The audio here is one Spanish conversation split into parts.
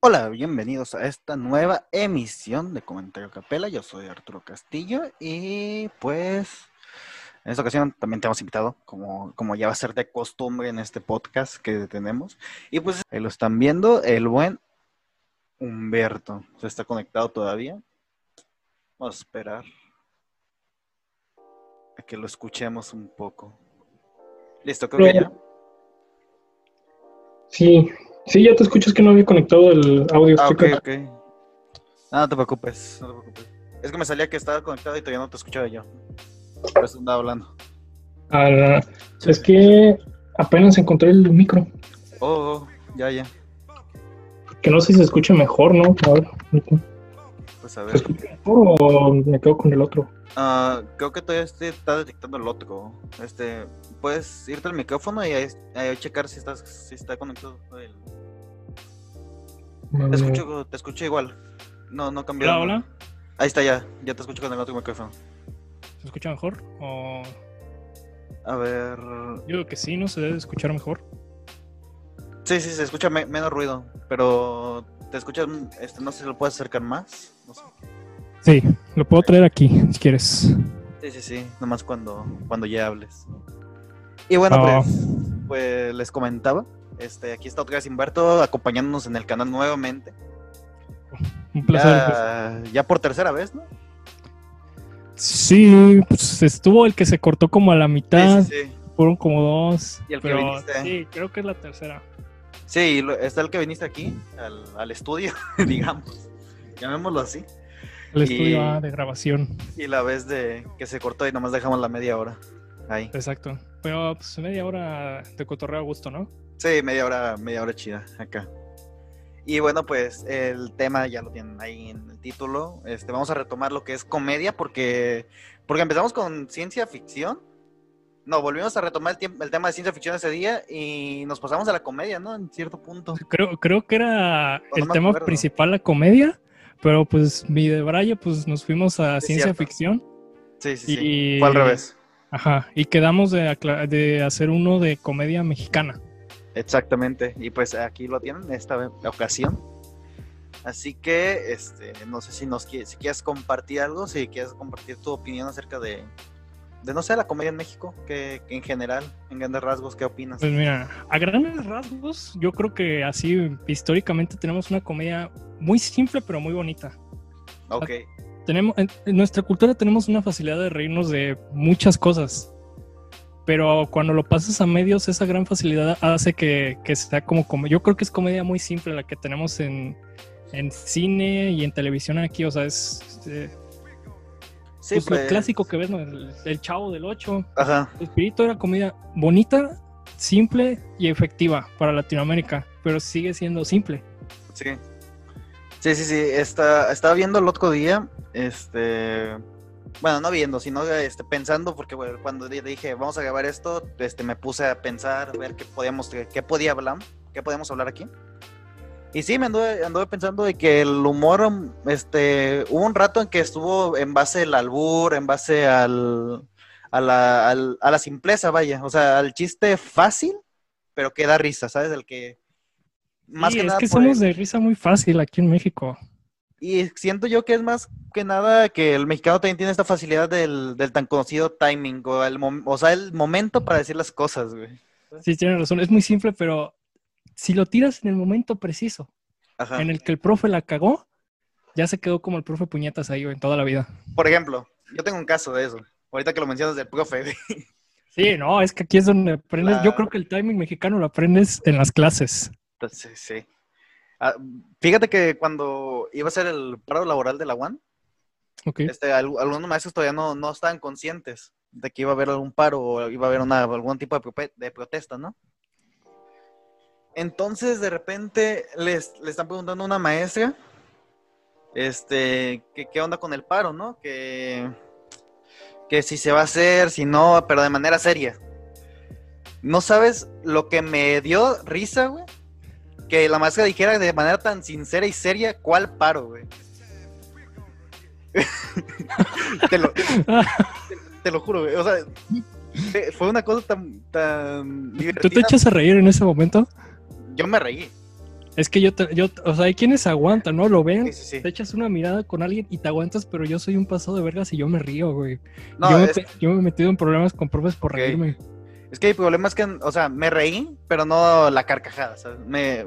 Hola, bienvenidos a esta nueva emisión de Comentario Capela. Yo soy Arturo Castillo y pues en esta ocasión también te hemos invitado, como, como ya va a ser de costumbre en este podcast que tenemos. Y pues ahí lo están viendo, el buen Humberto. ¿Se está conectado todavía? Vamos a esperar a que lo escuchemos un poco. Listo, creo que ya. Sí, sí, ya te escuchas que no había conectado el audio. Ah, ok, ok. Ah, no te preocupes, no te preocupes. Es que me salía que estaba conectado y todavía no te escuchaba yo. Por eso andaba hablando. Ah, es que apenas encontré el micro. Oh, oh, ya, ya. Que no sé si se escucha mejor, ¿no? A ver, Pues a ¿se ver. escucha mejor o me quedo con el otro? Ah, creo que todavía este está detectando el otro. Este, puedes irte al micrófono y ahí, ahí checar si estás, si está conectado. el- Te escucho, te escucho igual. No, no cambió. Hola, hola. Ahí está ya, ya te escucho con el otro micrófono. ¿Se escucha mejor? O... A ver. Yo digo que sí, ¿no? Se debe escuchar mejor. Sí, sí, se escucha me- menos ruido, pero te escuchas, este, no sé si lo puedes acercar más. No sé. Sí, lo puedo traer aquí, si quieres. Sí, sí, sí, nomás cuando, cuando ya hables. Y bueno, pues, pues les comentaba, este, aquí está otra vez Humberto acompañándonos en el canal nuevamente. Un placer. Ya, ya por tercera vez, ¿no? Sí, pues estuvo el que se cortó como a la mitad. Sí, sí, sí. Fueron como dos. Y el que viniste. sí, creo que es la tercera. Sí, está el que viniste aquí, al, al estudio, digamos. Llamémoslo así. El Y- estudio ah, de grabación. Y la vez de que se cortó y nomás dejamos la media hora. Ahí. Exacto. Pero pues media hora de cotorreo a gusto, ¿no? Sí, media hora, media hora chida acá. Y bueno, pues el tema ya lo tienen ahí en el título. Este, vamos a retomar lo que es comedia porque, porque empezamos con ciencia ficción. No, volvimos a retomar el, tiemp- el tema de ciencia ficción ese día y nos pasamos a la comedia, ¿no? En cierto punto. Creo, creo que era No el me tema acuerdo. principal la comedia. Pero pues mi de Braille, pues nos fuimos a ciencia cierto. ficción. Sí, sí, sí. Y- Fue al revés. Ajá, y quedamos de, de hacer uno de comedia mexicana. Exactamente. Y pues aquí lo tienen, esta ocasión. Así que, este, no sé si nos si quieres compartir algo, si quieres compartir tu opinión acerca de, de no sé, la comedia en México, que, que en general, en grandes rasgos, ¿qué opinas? Pues mira, a grandes rasgos, yo creo que así históricamente tenemos una comedia muy simple pero muy bonita. Ok, Tenemos, en, en nuestra cultura tenemos una facilidad de reírnos de muchas cosas. Pero cuando lo pasas a medios, esa gran facilidad hace que, que sea como, como. Yo creo que es comedia muy simple la que tenemos en, en cine y en televisión aquí. O sea, es eh, sí, pues, pues, lo clásico que ves, ¿no? El, el chavo del 8. Ajá, El Espíritu era comedia bonita, simple y efectiva para Latinoamérica, pero sigue siendo simple. sí. Sí, sí, sí, está, estaba viendo el otro día, este, bueno, no viendo, sino este, pensando, porque bueno, cuando di- dije, vamos a grabar esto, este, me puse a pensar, ver qué podíamos, qué podía hablar, qué podíamos hablar aquí. Y sí, me anduve, anduve pensando de que el humor, este, hubo un rato en que estuvo en base al albur, en base al, a la, al- a la simpleza, vaya, o sea, al chiste fácil, pero que da risa, ¿sabes? El que... Más Sí, que es nada que somos el- de risa muy fácil aquí en México. Y siento yo que es más que nada que el mexicano también tiene esta facilidad del, del tan conocido timing, o, el o sea, el momento para decir las cosas, güey. Sí, tienes razón, es muy simple, pero si lo tiras en el momento preciso, Ajá. en el que el profe la cagó, ya se quedó como el profe puñetas ahí, güey, en toda la vida. Por ejemplo, yo tengo un caso de eso. Ahorita que lo mencionas del profe, güey. Sí, no, es que aquí es donde aprendes. Yo creo que el timing mexicano lo aprendes en las clases. Entonces, sí. Ah, fíjate que cuando iba a ser el paro laboral de la UAN, este, al- algunos maestros todavía no, no estaban conscientes de que iba a haber algún paro o iba a haber una, algún tipo de, protesta, ¿no? Entonces, de repente, les, le están preguntando a una maestra, este, que qué onda con el paro, ¿no? Que, que si se va a hacer, si no, pero de manera seria. No sabes lo que me dio risa, güey. Que la maestra dijera de manera tan sincera y seria cuál paro, güey. te, lo, te, te lo juro, güey. O sea, fue- una cosa tan, tan ¿Tú te echas a reír en ese momento? Yo me reí. Es que yo, te- yo, o sea, hay quienes aguantan, ¿no? Lo ven, Sí, sí, sí. te echas una mirada con alguien y te aguantas, pero yo soy un pasado de vergas y yo me río, güey. No, yo, me, es, pe- yo me he metido en problemas con profes por reírme. Es que el problema es que, o sea, me reí, pero no la carcajada, ¿sabes? Me,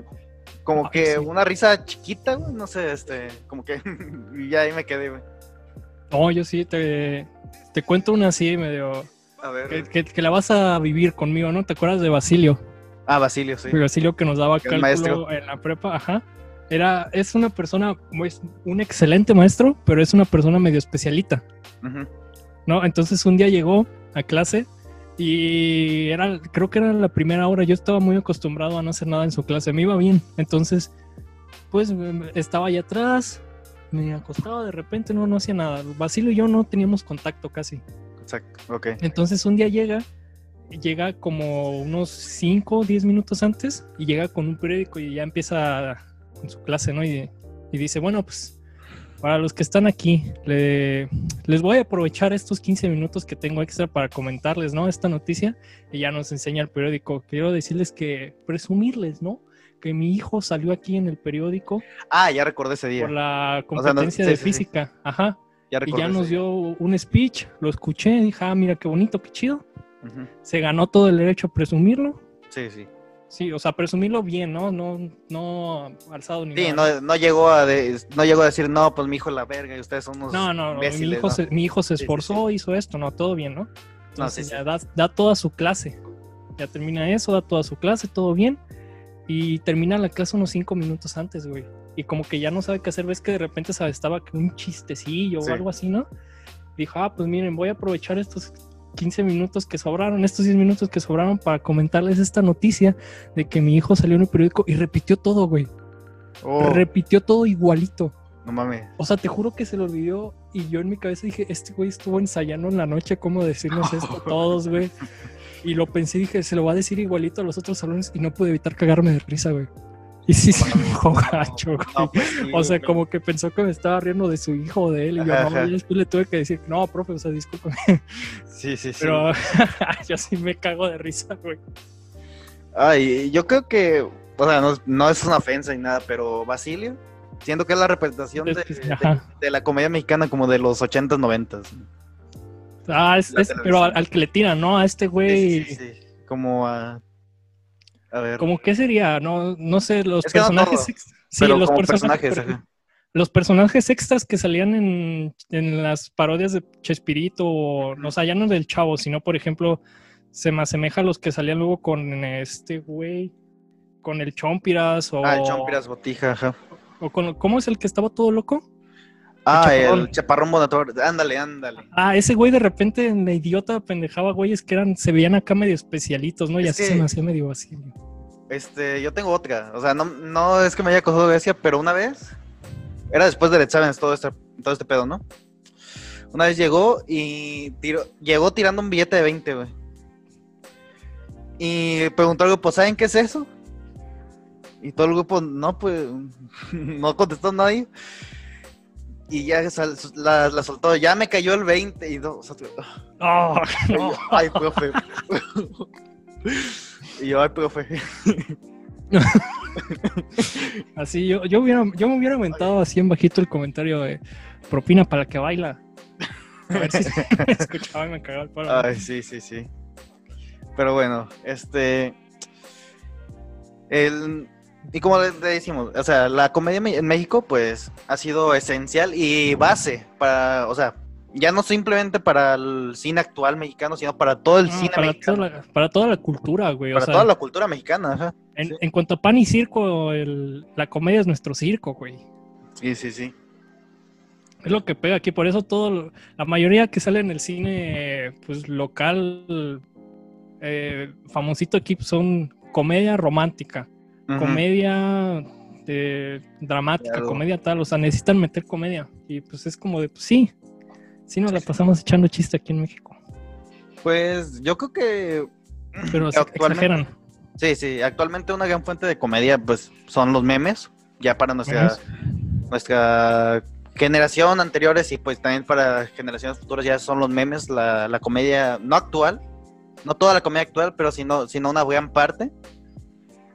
como Ay, que sí. una risa chiquita, güey, no sé, este, como que, y ya ahí me quedé, güey. No, yo sí, te, te cuento una así medio... A ver. Que, que- que la vas a vivir conmigo, ¿no? ¿Te acuerdas de Basilio? Ah, Basilio, sí. Basilio que nos daba es cálculo maestro. en la prepa, ajá. Era, es una persona, es un excelente maestro, pero es una persona medio especialita. ¿no? Entonces un día llegó a clase y era, creo que era la primera hora, yo estaba muy acostumbrado a no hacer nada en su clase, me iba bien, entonces pues estaba allá atrás, me acostaba de repente, no, no hacía nada, Basilio y yo no teníamos contacto casi, Exacto, ok. entonces un día llega, llega como unos 5 o 10 minutos antes y llega con un periódico y ya empieza con su clase, ¿no? Y, y dice, bueno, pues para los que están aquí, le- les voy a aprovechar estos 15 minutos que tengo extra para comentarles, ¿no? Esta noticia y ya nos enseña el periódico. Quiero decirles que, presumirles, ¿no? Que mi hijo salió aquí en el periódico Ah, ya recordé ese día. por la O sea, no- competencia sí, de sí, sí. física. Ajá. Ya Y ya nos dio un speech, lo escuché, dije, ah, mira qué bonito, qué chido. Ujú. Se ganó todo el derecho a presumirlo. Sí, sí. Sí, o sea, presumirlo bien, ¿no? No, no alzado ni Sí, nada. no, no llegó a de- no llegó a decir, no, pues mi hijo la verga y ustedes son unos No, no, no, mi imbéciles", hijo, ¿no? se, mi hijo se Sí, sí, esforzó, hizo esto, no, todo bien, ¿no? Entonces sí, ya sí. Da, da toda su clase. Ya termina eso, da toda su clase, todo bien. Y termina la clase unos cinco minutos antes, güey. Y como que ya no sabe qué hacer, ves que de repente se estaba un chistecillo Sí. o algo así, ¿no? Dijo, ah, pues miren, voy a aprovechar estos 15 minutos que sobraron, estos 10 minutos que sobraron para comentarles esta noticia de que mi hijo salió en el periódico y repitió todo, güey. Oh, Repitió todo igualito. no mames. O sea, te juro que se lo olvidó y yo en mi cabeza dije, este güey estuvo ensayando en la noche cómo decirnos esto a todos, güey. Y lo pensé y dije, se lo va a decir igualito a los otros salones y no pude evitar cagarme de risa, güey. Y sí se me enojó gacho, güey. No, pues sí, O sea, güey. como que pensó que me estaba riendo de su hijo o de él. Y yo, Ajá, no, después le tuve que decir, no, profe, o sea, discúlpame. Sí, sí, sí. Pero yo sí me cago de risa, güey. Ay, yo creo que, o sea, no, no es una ofensa ni nada, pero Basilio, siento que es la representación de, de- la comedia mexicana como de los 80s, 90s. Ah, es, pero al, al que le tiran, ¿no? A este güey. Sí, sí. Como a... A ver. ¿Cómo qué sería? No, no sé, los Es que no personajes. todo, ex- sí, pero los como personajes. personajes, ajá. los personajes extras que salían en, en las parodias de Chespirito, o, o sea, ya no del Chavo, sino, por ejemplo, se me asemeja a los que salían luego con este güey, con el Chompiras, o, Ah, el Chompiras Botija, ajá. o con, ¿cómo es el que estaba todo loco? Ah, Chaparrón. el Chaparrón Bonator. Ándale, ándale. Ah, ese güey de repente en la idiota pendejaba güeyes que eran, se veían acá medio especialitos, ¿no? Y Es así que- se me hacía medio así. Este, yo tengo otra. O sea, no, no es que me haya causado gracia, pero una vez, era después del examen, todo este, todo este pedo, ¿no? Una vez llegó y tiró, llegó tirando un billete de 20, güey. Y preguntó al grupo, ¿saben qué es eso? Y todo el grupo, no, pues, no contestó nadie. Y ya sal- la, la soltó, ya me cayó el 20. Y no. ay, profe. y yo, ay, profe. Así yo, yo, hubiera, yo me hubiera aventado así en bajito el comentario de propina para que baila. A ver si se escuchaba y me cagaba el palo. Ay, sí, sí, sí. Pero bueno, este. El, y como le, decimos, o sea, la comedia me- en México, pues, ha sido esencial y base para, o sea, ya no simplemente para el cine actual mexicano, sino para todo el No, cine Ah, para, mexicano. toda la, para toda la cultura, güey. o para sea, toda la cultura mexicana, ajá. en, sí. en cuanto a pan y circo, el- la comedia es nuestro circo, güey. Sí, sí, sí. Es lo que pega aquí. Por eso todo, la mayoría que sale en el cine, pues local, eh, famosito aquí, pues, son comedia romántica, Comedia eh, dramática, Claro. comedia tal. O sea, necesitan meter comedia. Y pues es como de, pues sí, sí nos la pasamos echando chiste aquí en México. Pues yo creo que. Pero exageran. Sí, sí. Actualmente una gran fuente de comedia, pues, son los memes. Ya para nuestra, nuestra generación anteriores y pues también para generaciones futuras ya son los memes, la, la comedia no actual, no toda la comedia actual, pero sino, sino una gran parte.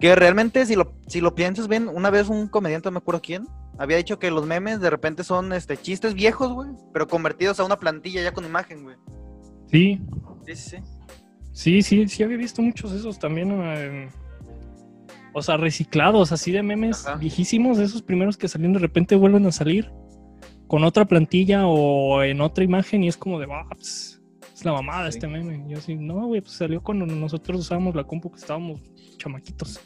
Que realmente, si lo, si lo piensas bien, una vez un comediante, no me acuerdo quién, había dicho que los memes de repente son este chistes viejos, güey, pero convertidos a una plantilla ya con imagen, güey. Sí, Sí, sí, sí. sí, sí, sí había visto muchos de esos también. eh, o sea, reciclados, así de memes Ajá. viejísimos, de esos primeros que salieron de repente vuelven a salir con otra plantilla o en otra imagen y es como de, "Ah, pues, es la mamada Sí. este meme. Y yo así, no, güey, pues salió cuando nosotros usábamos la compu que estábamos chamaquitos.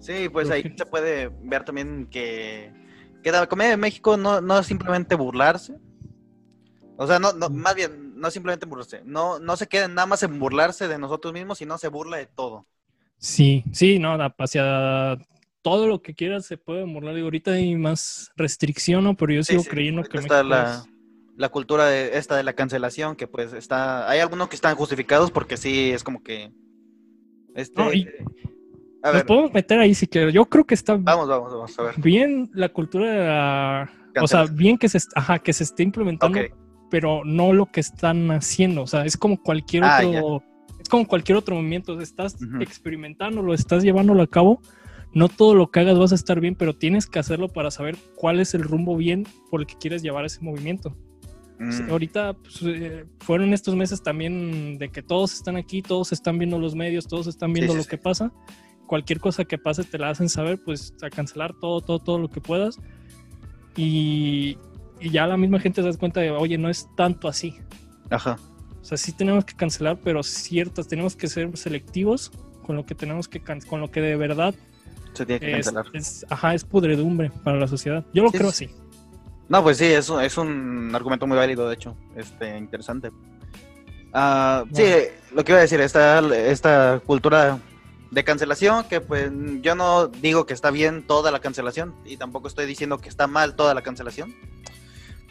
Sí, pues ahí se puede ver también que, que la comedia de México no, no es simplemente burlarse. O sea, no, no, Mm. más bien, no es simplemente burlarse. No, no se queda nada más en burlarse de nosotros mismos, sino se burla de todo. Sí, sí, no, hacia todo lo que quieras se puede burlar. Digo, ahorita hay más restricción, ¿no? Pero yo Sí, sigo sí, creyendo ahorita que está México la, es- la cultura de, esta de la cancelación, que pues está, hay algunos que están justificados porque sí, es como que... Este, No, y- a Nos podemos meter ahí si quieres. Yo creo que está vamos, vamos, vamos, a ver. bien la cultura de la... O sea, bien que se, ajá, que se esté implementando, pero no lo que están haciendo. O sea, es como cualquier Ah, otro... Es como cualquier otro movimiento. Estás Ujú. experimentando, lo estás llevándolo a cabo. No todo lo que hagas vas a estar bien, pero tienes que hacerlo para saber cuál es el rumbo bien por el que quieres llevar ese movimiento. Mm, Ahorita pues, eh, fueron estos meses también de que todos están aquí, todos están viendo los medios, todos están viendo sí, lo sí. que pasa. Cualquier cosa que pase te la hacen saber, pues a cancelar todo, todo, todo lo que puedas. Y, y ya la misma gente se da cuenta de, oye, no es tanto así. Ajá. O sea, sí tenemos que cancelar, pero ciertas, tenemos que ser selectivos con lo que tenemos que, con lo que de verdad Se tiene que es, cancelar. es- ajá, es pudredumbre para la sociedad. Yo lo creo sí. así. No, pues sí, es, un- es un argumento muy válido, de hecho, este, interesante. Ah, sí, lo que iba a decir, esta, esta cultura de cancelación, que pues yo no digo que está bien toda la cancelación, y tampoco estoy diciendo que está mal toda la cancelación,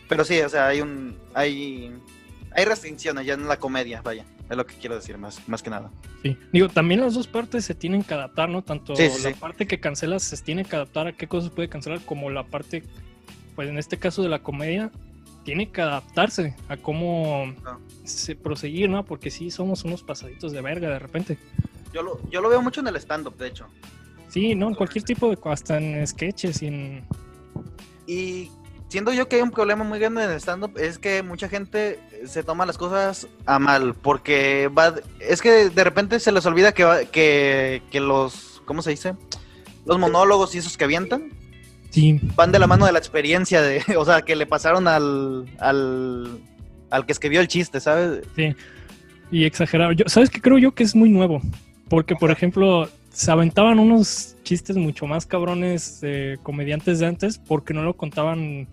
pero sí, o sea, hay un, hay, hay restricciones ya en la comedia, vaya, es lo que quiero decir más, más que nada. Sí. Digo, también las dos partes se tienen que adaptar, ¿no? Tanto Sí, sí, la sí. parte que cancelas se tiene que adaptar a qué cosas puede cancelar, como la parte, pues en este caso de la comedia, tiene que adaptarse a cómo Ah. se proseguir, ¿no? Porque sí somos unos pasaditos de verga de repente. Yo lo, yo lo veo mucho en el stand-up, de hecho. Sí, ¿no? En cualquier tipo de, hasta en sketches y en... Y siento yo que hay un problema muy grande en el stand-up, es que mucha gente se toma las cosas a mal, porque va, es que de repente se les olvida que, va- que, que los, ¿cómo se dice? Los monólogos y esos que avientan Sí, van de la mano de la experiencia, de, o sea, que le pasaron al, al, al que escribió el chiste, ¿sabes? sí. Y exagerado. Yo, ¿Sabes qué creo yo que es muy nuevo? Porque, por ejemplo, se aventaban unos chistes mucho más cabrones de comediantes de antes porque no lo contaban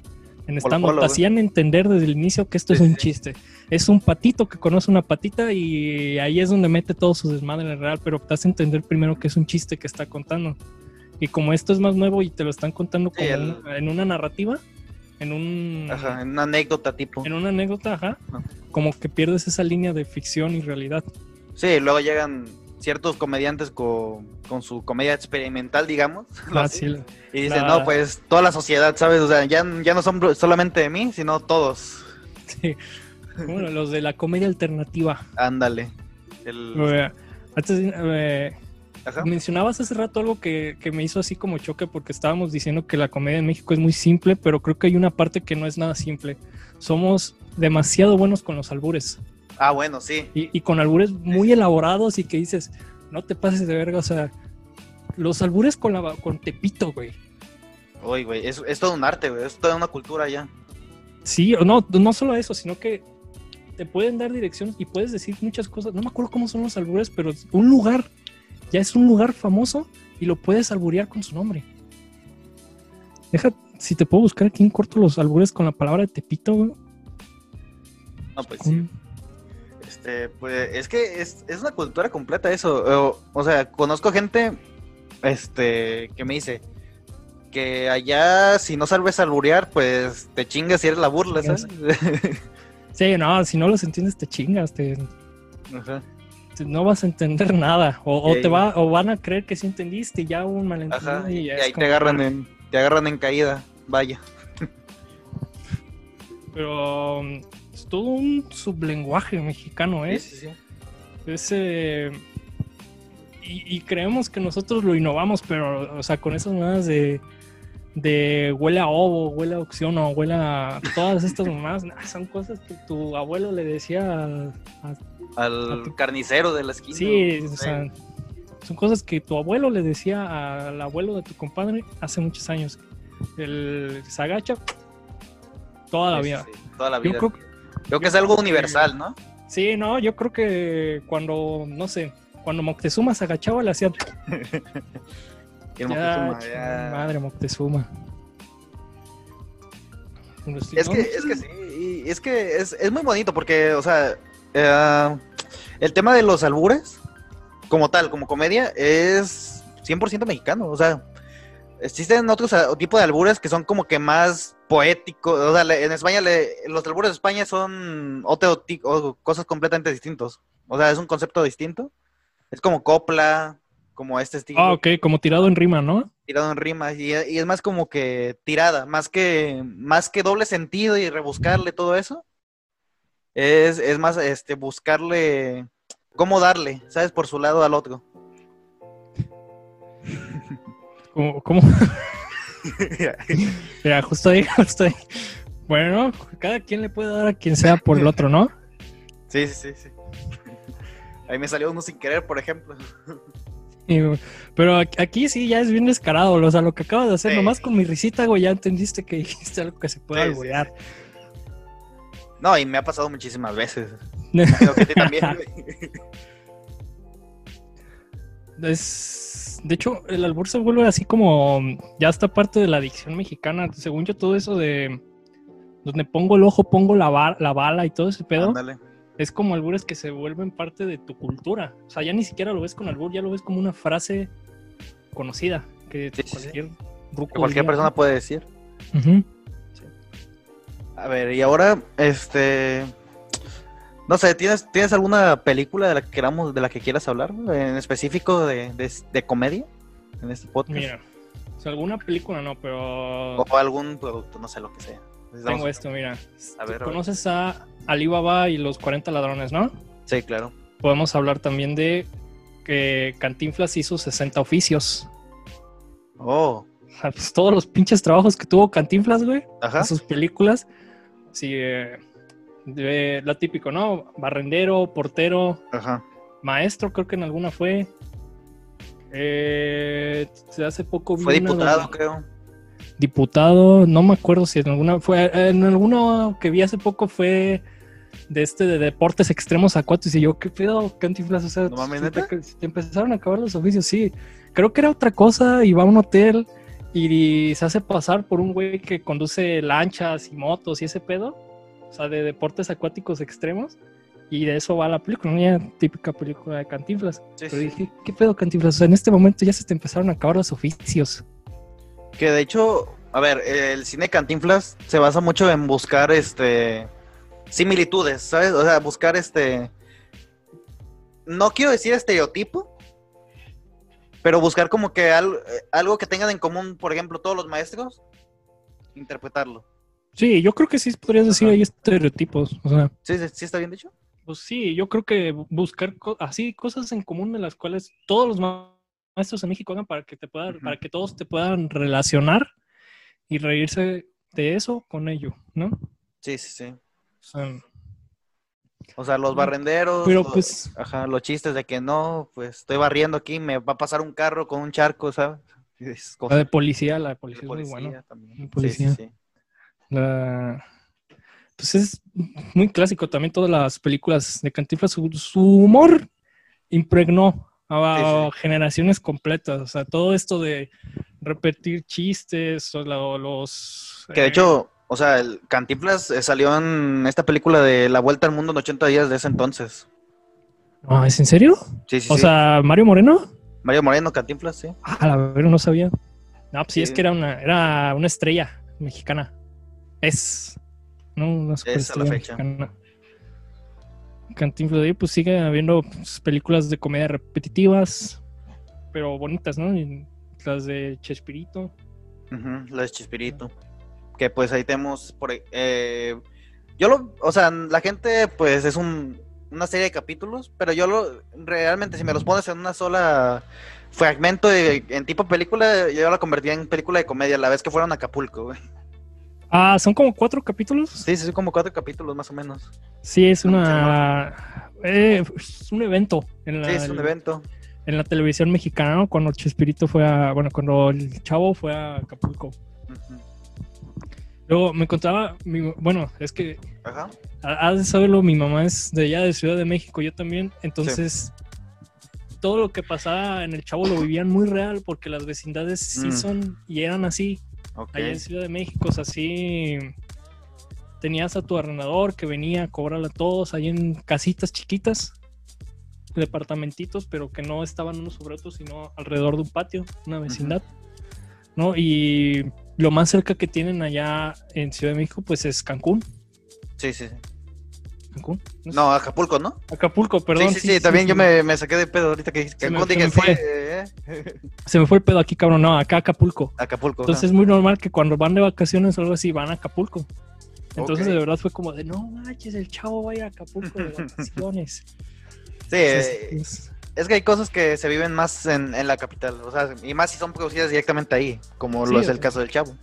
en stand Te hacían entender desde el inicio que esto Sí, es un sí. chiste. Es un patito que conoce una patita y ahí es donde mete todo su desmadre real, pero te hace entender primero que es un chiste que está contando. Y como esto es más nuevo y te lo están contando Sí, como el- una- en una narrativa, en un Ajá, en una anécdota tipo. en una anécdota, ajá, como que pierdes esa línea de ficción y realidad. Sí, luego llegan ciertos comediantes con, con su comedia experimental, digamos. Ah, así, sí, Y dicen, La- no, pues toda la sociedad, ¿sabes? O sea, ya, ya no son solamente de mí, sino todos. sí. Bueno, los de la comedia alternativa. Ándale. El- antes, eh, Ajá. mencionabas hace rato algo que, que me hizo así como choque porque estábamos diciendo que la comedia en México es muy simple, pero creo que hay una parte que no es nada simple. Somos demasiado buenos con los albures Ah, bueno, sí. y, y con albures muy elaborados y que dices, no te pases de verga, o sea, los albures con, la, con Tepito, güey. Uy, güey, es, es todo un arte, güey. Es toda una cultura ya. Sí, no, no solo eso, sino que te pueden dar dirección y puedes decir muchas cosas. No me acuerdo cómo son los albures, pero un lugar ya es un lugar famoso y lo puedes alburear con su nombre. Deja, si te puedo buscar aquí en corto los albures con la palabra Tepito, güey. No, pues sí. Este, pues es que es, es una cultura completa eso. O, o sea, conozco gente este, que me dice que allá si no sabes alburear, pues te chingas y eres la burla, ¿sabes? Sí, no, si no los entiendes te chingas, te, Ajá. Te- no vas a entender nada. O, te va, o van a creer que sí entendiste ya un malentendido Ajá. y ahí como- te agarran en, te agarran en caída. Vaya. Pero um, es todo un sublenguaje mexicano, ¿eh? Sí, sí, sí. Es, eh, y, creemos que nosotros lo innovamos, pero, o sea, con esas mamadas de, de huele a ovo, huele a oxígeno, huele a todas estas nah, son cosas que tu abuelo le decía a- a Al A tu- carnicero de la esquina. Sí, o sea, son cosas que tu abuelo le decía al abuelo de tu compadre hace muchos años. El se agacha toda la sí, vida. sí, toda la Yo creo, Creo que es algo universal, ¿no? sí, no, yo creo que cuando, no sé, cuando Moctezuma se agachaba le hacía Y el ya, Moctezuma, chingada ya- madre Moctezuma. Es que, es que sí, y es que es, es muy bonito porque, o sea, eh, el tema de los albures, como tal, como comedia, es 100% mexicano, o sea, existen otros ah, tipos de albures que son como que más poéticos, o sea, en España, le- los albures de España son otro cosas completamente distintos, o sea, es un concepto distinto, es como copla, como este estilo Ah, ok, como tirado en rima, ¿no? tirado en rimas y, y es más como que tirada, más que más que doble sentido y rebuscarle todo eso. Es, es más este buscarle cómo darle, ¿sabes? Por su lado al otro. Como, como, ya, justo ahí, justo ahí. Bueno, cada quien le puede dar a quien sea por el otro, ¿no? sí, sí, sí, sí. Ahí me salió uno sin querer, por ejemplo. Pero aquí- sí ya es bien descarado, o sea, lo que acabas de hacer, Sí. nomás con mi risita, güey, ya entendiste que dijiste algo que se puede Sí. No, y me ha pasado muchísimas veces. Que también. Es, de hecho, el albur se vuelve así como ya está parte de la adicción mexicana. Según yo, todo eso de donde pongo el ojo, pongo la, la bala y todo ese pedo, Ándale. Es como albures que se vuelven parte de tu cultura. O sea, ya ni siquiera lo ves con albur, ya lo ves como una frase conocida que Sí, sí, sí. cualquier Que cualquier persona puede decir. A ver, y ahora, este. No sé, ¿tienes, ¿tienes alguna película de la que queramos, de la que quieras hablar? En específico de, de, de comedia en este podcast. Mira, o sea, alguna película no, pero O algún producto, no sé lo que sea. Tengo esto, mira. A ver, a ver. Alibaba y los 40 ladrones, ¿no? Sí, claro. Podemos hablar también de que Cantinflas hizo 60 oficios. Oh, sea, pues, todos los pinches trabajos que tuvo Cantinflas, güey, ajá. en sus películas. Sí, eh, de- lo típico, ¿no? Barrendero, portero, Ajá. maestro, creo que en alguna fue. Eh, hace poco vi Fue una diputado, creo. diputado, no me acuerdo si en alguna fue en alguno que vi hace poco fue de este de deportes extremos acuáticos y yo qué pedo Cantinflas, o sea, No mames, te, empezaron a acabar los oficios, sí. Creo que era otra cosa y va a un hotel y se hace pasar por un güey que conduce lanchas y motos y ese pedo, o sea, de deportes acuáticos extremos y de eso va la película, una típica película de Cantinflas. Sí, Pero sí. dije, ¿qué pedo Cantinflas? O sea, en este momento ya se te empezaron a acabar los oficios. Que de hecho, a ver, el cine Cantinflas se basa mucho en buscar este similitudes, ¿sabes? O sea, buscar este no quiero decir estereotipo, pero buscar como que eh, algo que tengan en común, por ejemplo, todos los maestros, interpretarlo. Sí, yo creo que sí podrías decir Ajá. ahí estereotipos. O sea, ¿Sí, sí, está bien dicho? pues sí, yo creo que bu- buscar co- así cosas en común de las cuales todos los ma- maestros en México hagan para que te puedan, para que todos te puedan relacionar y reírse de eso con ello, ¿no? Sí, sí, sí. O sea, O sea, los barrenderos, pero los- pues, ajá, los chistes de que no, pues estoy barriendo aquí, me va a pasar un carro con un charco, ¿sabes? La de policía, la de De policía, es muy bueno. también. Sí, policía. sí, sí. La- Pues es muy clásico también todas las películas de Cantinflas. Su, su humor impregnó a generaciones completas. O sea, todo esto de repetir chistes, o la- los... Que de eh, hecho, o sea, el Cantinflas eh, salió en esta película de La Vuelta al Mundo en 80 días de ese entonces. ah, ¿Es en serio? Sí, sí, o sí. sea, Mario Moreno. Mario Moreno, Cantinflas, sí. Ah, la verdad no sabía. No, pues sí, es que era una, era una estrella mexicana. Es. No, una superestrella fecha. mexicana. Cantinflas pues sigue habiendo pues, películas de comedia repetitivas, pero bonitas, ¿no? Y las de Chespirito. Ujú, la de Chispirito. Que pues ahí tenemos por ahí, eh, yo lo, o sea, la gente pues es un una serie de capítulos, pero yo lo realmente si me los pones en una sola fragmento de- en tipo película, yo la convertía en película de comedia la vez que fueron a Acapulco, güey. Ah, son como cuatro capítulos. Sí, sí, como cuatro capítulos más o menos. Sí, es una. eh, es un evento en la, Sí, es un evento. en la televisión mexicana cuando Chespirito fue a. Bueno, cuando el chavo fue a Acapulco. Luego me encontraba. mi- bueno, es que Ajá. ha- has de saberlo, mi mamá es de allá de Ciudad de México, yo también. Entonces, todo lo que pasaba en el chavo lo vivían muy real porque las vecindades sí Mm. son y eran así. Ok. Allá en Ciudad de México, o sea, sí tenías a tu arrendador que venía a cobrar a todos ahí en casitas chiquitas, departamentitos, pero que no estaban unos sobre otros, sino alrededor de un patio, una vecindad, ¿no? Y lo más cerca que tienen allá en Ciudad de México, pues es Cancún. Sí, sí. sí. Cancún. No sé. No, Acapulco, ¿no? Acapulco, perdón. sí, sí, sí, también yo me, me saqué de pedo ahorita que Se me- Cancún, se dije, me fue. sí, eh, Se me fue el pedo aquí, cabrón. No, acá Acapulco. Acapulco. Entonces es muy normal que cuando van de vacaciones o algo así, van a Acapulco. Entonces de verdad fue como de, no manches, el chavo va a ir a Acapulco de vacaciones. Sí, Entonces, eh, es- es que hay cosas que se viven más en, en la capital, o sea, y más si son producidas directamente ahí, como Sí, lo es el sea. caso del Chavo.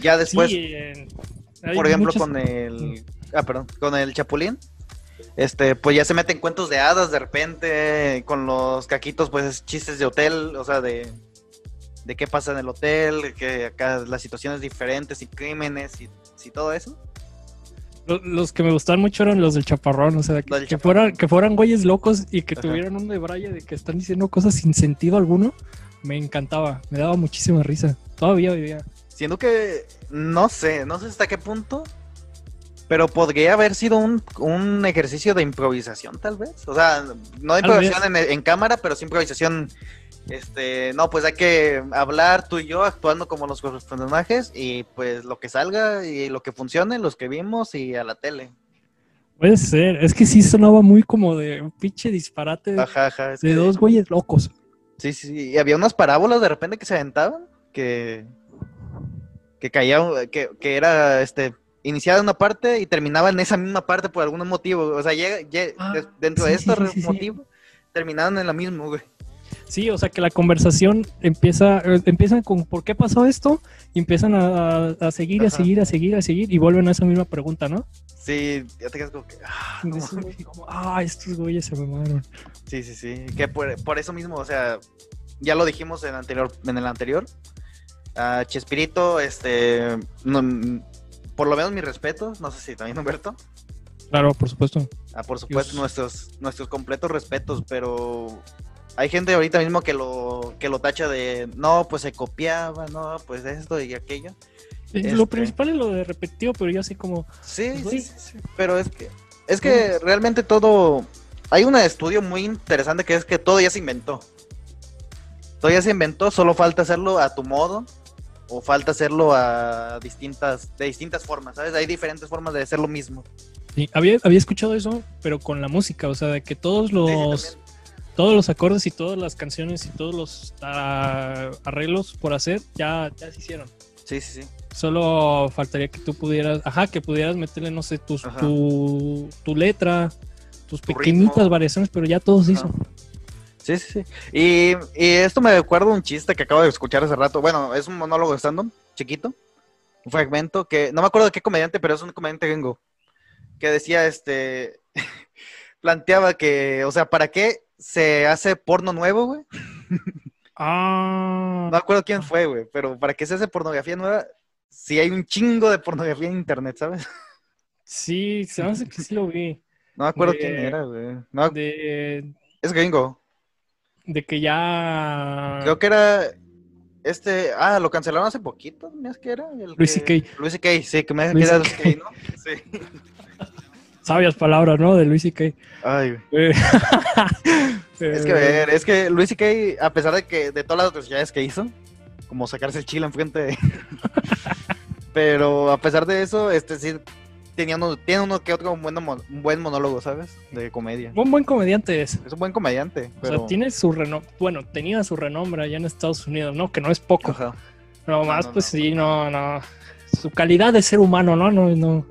Ya después, sí, por ejemplo, muchas- con el, ah, perdón, con el Chapulín, este, pues ya se meten cuentos de hadas de repente, con los caquitos, pues chistes de hotel, o sea, de, de qué pasa en el hotel, que acá las situaciones diferentes y crímenes y, y todo eso. Lo- los que me gustaban mucho eran los del chaparrón, o sea, que, que Chaparrón. fueran, que fueran güeyes locos y que Ajá. tuvieran un debraye de que están diciendo cosas sin sentido alguno. Me encantaba, me daba muchísima risa. Todavía vivía. Siendo que no sé, no sé hasta qué punto, pero podría haber sido un, un ejercicio de improvisación, tal vez. O sea, no de improvisación en, en cámara, pero sí improvisación. Este, no, pues hay que hablar tú y yo actuando como los personajes y pues lo que salga y lo que funcione, los que vimos y a la tele. Puede ser, es que sí sonaba muy como de un pinche disparate de, Ajá, ajá. es de que- dos güeyes locos. Sí, sí. Y había unas parábolas de repente que se aventaban que que caía que, que era este iniciada una parte y terminaba en esa misma parte por algún motivo. O sea, llega, lle- Ah, dentro sí, de sí, este sí, sí, sí. motivo terminaban en la misma, güey. Sí, o sea que la conversación empieza, eh, empiezan con ¿por qué pasó esto? Y empiezan a, a seguir, a seguir, a seguir, a seguir y vuelven a esa misma pregunta, ¿no? Sí, ya te quedas como que ah, no como, ah, estos güeyes se mamaron. Sí, sí, sí. Que por, por eso mismo, o sea, ya lo dijimos en, anterior, en el anterior. Chespirito, este, no- por lo menos mi respeto, no sé si también Humberto. Claro, por supuesto. Ah, por supuesto, Dios. nuestros, nuestros completos respetos, pero hay gente ahorita mismo que lo, que lo tacha de, no, pues se copiaba, no, pues esto y aquello. Eh, Este- Lo principal es lo de repetitivo, pero yo así como, Sí, pues, sí, sí, pero es que, es que realmente todo, hay un estudio muy interesante que es que todo ya se inventó. Todo ya se inventó, solo falta hacerlo a tu modo o falta hacerlo a distintas, de distintas formas, ¿sabes? Hay diferentes formas de hacer lo mismo. sí, había, había escuchado eso, pero con la música, o sea, de que todos sí, los. Todos los acordes y todas las canciones y todos los ah, arreglos por hacer ya, ya se hicieron. sí, sí, sí. Solo faltaría que tú pudieras, ajá, que pudieras meterle, no sé, tus, tu, tu letra, tus Tu pequeñitas ritmo. variaciones, pero ya todo se hizo. Sí, sí, sí. Y, y esto me recuerda un chiste que acabo de escuchar hace rato. Bueno, es un monólogo de stand chiquito. Un fragmento que no me acuerdo de qué comediante, pero es un comediante gringo. Que decía, este. planteaba que, o sea, ¿para qué se hace porno nuevo, güey? Ah, No me acuerdo quién fue, güey, pero ¿para qué se hace pornografía nueva? Si hay un chingo de pornografía en internet, ¿sabes? sí, se me hace que sí lo vi. No me acuerdo De- quién era, güey. No, De, es gringo. de que ya. Creo que era este, ah, lo cancelaron hace poquito, ¿no es que era? El Luis que- C.K.. Luis C.K., sí, que me Luis que era. Luis C.K., ¿no? Sí. Sabias palabras, ¿no? De Luis y Kay. Ay, güey. Es que ver, es que Luis C.K., a pesar de que de todas las atrocidades que hizo, como sacarse el chile enfrente de... Pero a pesar de eso, este sí tenía uno, tiene uno que otro buen, mon- un buen monólogo, ¿sabes? De comedia. Un buen comediante es. Es un buen comediante, O sea, tiene su renombre. Bueno, tenía su renombre allá en Estados Unidos, ¿no? Que no es poco. Ajá. No, No, más, no, pues no. sí, no, no. Su calidad de ser humano, ¿no? No, no.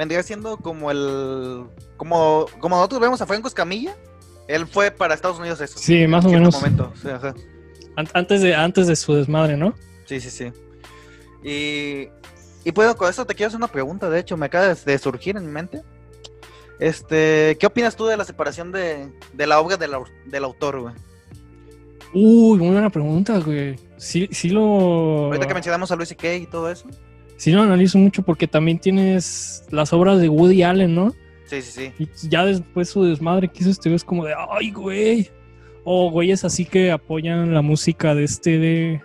Vendría siendo como el. Como, como nosotros vemos a Franco Escamilla. Él fue para Estados Unidos eso. Sí, más o menos. momento. Sí, ajá. Antes de, antes de su desmadre, ¿no? Sí, sí, sí. Y, y pues con eso te quiero hacer una pregunta, de hecho, me acaba de- surgir en mi mente. Este, ¿qué opinas tú de la separación de, de la obra del autor, güey? Uy, muy buena pregunta, güey. Sí, sí lo. Ahorita que mencionamos a Luis C.K. y todo eso. Sí lo analizo mucho porque también tienes las obras de Woody Allen, ¿no? Sí, sí, sí. Y ya después su desmadre que hizo este es como de, ay, güey. O güeyes así que apoyan la música de este de...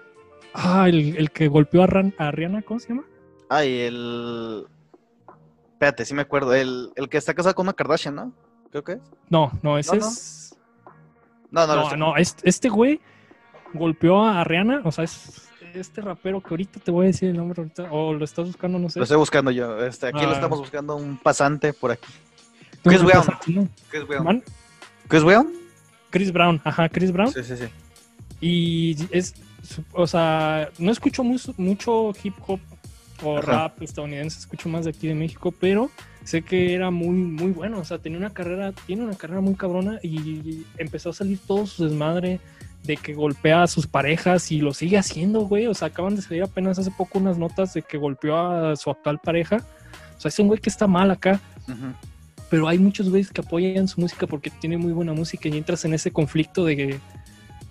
Ah, el, el que golpeó a, Ran- a Rihanna, ¿cómo se llama? Ay, el... Espérate, sí me acuerdo. El, el que está casado con una Kardashian, ¿no? Creo que es. No, no, ese No, es... No, no, No, no, este, este güey golpeó a Rihanna, o sea, es este rapero que ahorita te voy a decir el nombre ahorita, o lo estás buscando, no sé. Lo estoy buscando yo. Este, aquí lo Ah. estamos buscando un pasante por aquí. Chris Brown. pasaste, ¿no? Chris Brown. Man, ¿Chris Brown? Chris Brown, ajá, Chris Brown. Sí, sí, sí. Y es, o sea, no escucho mu- mucho hip hop o Ajá. rap estadounidense, escucho más de aquí de México, pero sé que era muy, muy bueno. O sea, tenía una carrera, tiene una carrera muy cabrona y empezó a salir todo su desmadre de que golpea a sus parejas y lo sigue haciendo, güey. O sea, acaban de salir apenas hace poco unas notas de que golpeó a su actual pareja. O sea, es un güey que está mal acá pero hay muchos güeyes que apoyan su música porque tiene muy buena música y entras en ese conflicto de,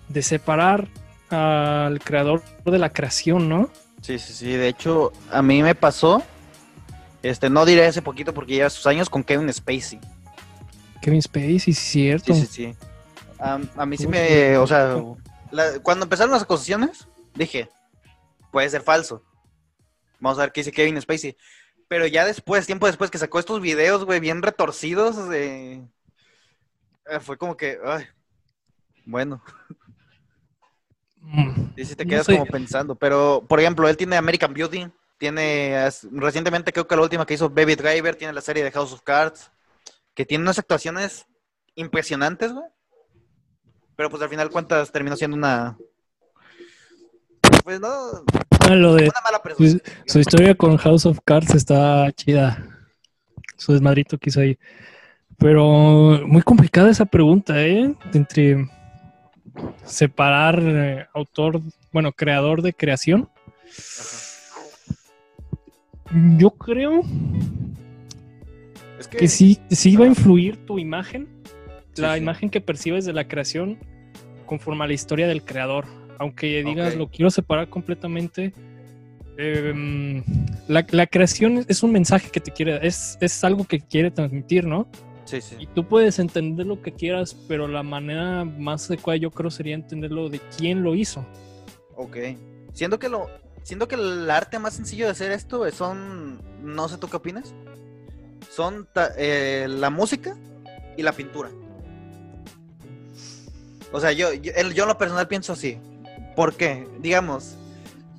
de separar al creador de la creación, ¿no? Sí, sí, sí. De hecho, a mí me pasó. Este, no diré hace poquito porque lleva sus años con Kevin Spacey. Kevin Spacey, sí, es cierto. Sí, sí, sí. A, a mí sí me. O sea, la- cuando empezaron las acusaciones, dije, puede ser falso. Vamos a ver qué dice Kevin Spacey. Pero ya después, tiempo después que sacó estos videos, güey, bien retorcidos, eh, fue como que, ay, bueno, Mm. y sí te No quedas sé. como pensando. Pero, por ejemplo, él tiene American Beauty, tiene, recientemente creo que la última que hizo Baby Driver, tiene la serie de House of Cards, que tiene unas actuaciones impresionantes, güey. Pero pues al final cuentas terminó siendo una... Pues no, Ah, lo de una mala persona. su, su historia con House of Cards está chida. Su desmadrito que hizo ahí. Pero muy complicada esa pregunta, ¿eh? Entre separar eh, autor, bueno, creador de creación. Yo creo Es que sí, sí va a influir tu imagen, la sí. imagen que percibes de la creación conforme a la historia del creador. Aunque digas lo quiero separar completamente, em, la, la creación es- un mensaje que te quiere, es, es algo que quiere transmitir, ¿no? Sí, sí. Y tú puedes entender lo que quieras, pero la manera más adecuada yo creo sería entenderlo de quién lo hizo. Ok. Siento que lo. Que el arte más sencillo de hacer esto son. No sé tú qué opinas. Son ta- eh, la música y la pintura. O sea, yo, yo, yo en lo personal pienso así. ¿Por qué? Digamos,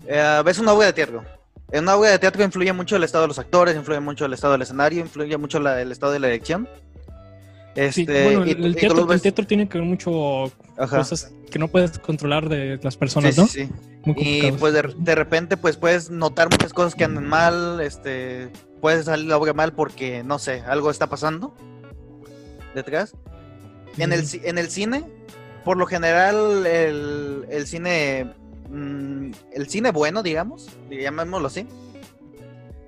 eh, ves una obra de teatro. En una obra de teatro influye mucho el estado de los actores, influye mucho el estado del escenario, influye mucho la- el estado de la dirección. Sí, Este, bueno, y el, y teatro, el teatro tiene que ver mucho Ajá. cosas que no puedes controlar de las personas, Sí, ¿no? sí, sí. Y pues de, de repente pues puedes notar muchas cosas que andan mal, este, puede salir la obra mal porque, no sé, algo está pasando detrás. En el, en el cine, por lo general, el, el cine, mm, el cine bueno, digamos, llamémoslo así,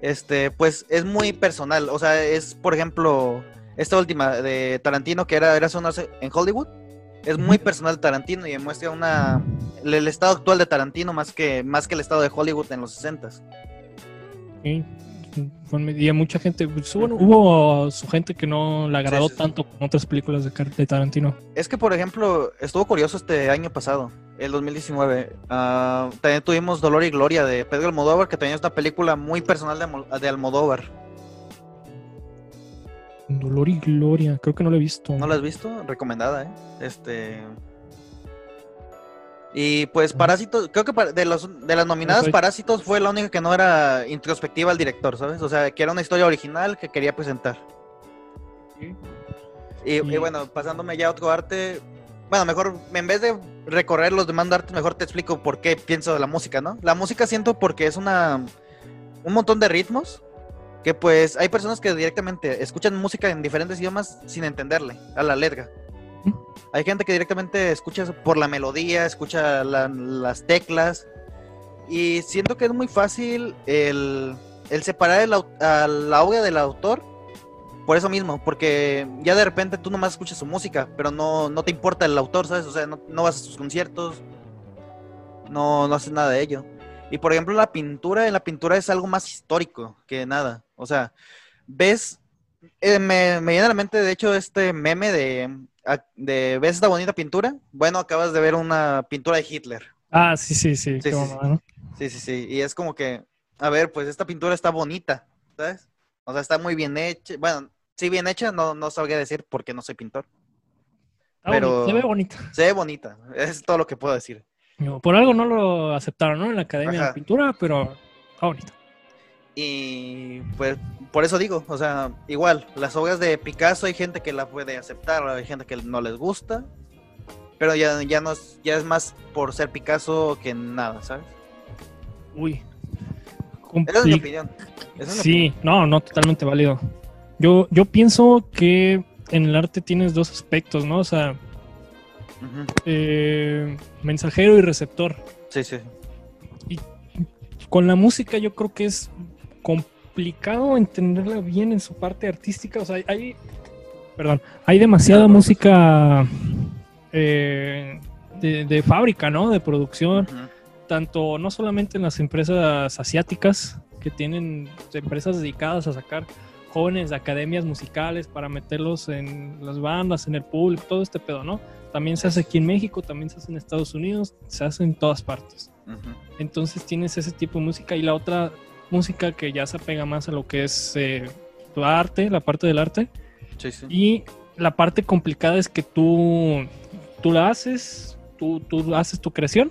este, pues es muy personal. O sea, es, por ejemplo, esta última de Tarantino, que era, era Sonar en Hollywood, es muy personal Tarantino y demuestra una, el, el estado actual de Tarantino más que, más que el estado de Hollywood en los 60 Sí. Y a mucha gente, pues, bueno, hubo su gente que no le agradó sí, sí. tanto con otras películas de, Tarantino. Es que, por ejemplo, estuvo curioso este año pasado, el 2019. ah, también tuvimos Dolor y Gloria de Pedro Almodóvar, que también es una película muy personal de, de Almodóvar. Dolor y Gloria, creo que no lo he visto. ¿No la has visto? Recomendada, ¿eh? Este. Y pues. Parásitos, creo que de, los, de las nominadas. Parásitos fue la única que no era introspectiva al director, ¿sabes? O sea, que era una historia original que quería presentar. Sí. Y, y Y- bueno, pasándome ya a otro arte, bueno, mejor, en vez de recorrer los demás artes, mejor te explico por qué pienso de la música, ¿no? La música siento porque es una, un montón de ritmos que pues hay personas que directamente escuchan música en diferentes idiomas sin entenderle a la letra. ¿Mm? Hay gente que directamente escucha por la melodía, escucha la- las teclas. Y siento que es muy fácil el, separar el la obra del autor por eso mismo, porque ya de repente tú nomás escuchas su música, pero no, no te importa el autor, ¿sabes? O sea, no, no vas a sus conciertos, no, no haces nada de ello. Y por ejemplo, la pintura, en la pintura es algo más histórico que nada. O sea, ves, eh, me, me viene a la mente, de hecho, este meme de, de ¿ves esta bonita pintura? Bueno, acabas de ver una pintura de Hitler. Ah, sí, sí, sí. Sí, sí. Sí, sí, sí. Y es como que, a ver, pues esta pintura está bonita, ¿sabes? O sea, está muy bien hecha. Bueno, sí, bien hecha, no, no sabría decir porque no soy pintor. Pero- se ve bonito. Se ve bonita, es todo lo que puedo decir. Por algo no lo aceptaron, ¿no? En la Academia Ajá. de Pintura, pero está bonito. Y pues por eso digo, o sea, igual, las obras de Picasso hay gente que la puede aceptar, hay gente que no les gusta, pero ya, ya, no es, ya es más por ser Picasso que nada, ¿sabes? Uy. Esa es mi opinión. Es Sí, no, no, totalmente válido. Yo, yo pienso que en el arte tienes dos aspectos, ¿no? O sea, eh, mensajero y receptor. Sí, sí. Con la música yo creo que es complicado entenderla bien en su parte artística. O sea, hay, perdón, hay demasiada música eh, de, de fábrica, ¿no? De producción. Tanto no solamente en las empresas asiáticas que tienen empresas dedicadas a sacar jóvenes de academias musicales para meterlos en las bandas, en el público, todo este pedo, ¿no? También se hace aquí en México, también se hace en Estados Unidos, se hace en todas partes. Entonces tienes ese tipo de música y la otra música que ya se apega más a lo que es eh, tu arte, la parte del arte. Sí, sí. Y la parte complicada es que tú, tú la haces, tú, tú haces tu creación,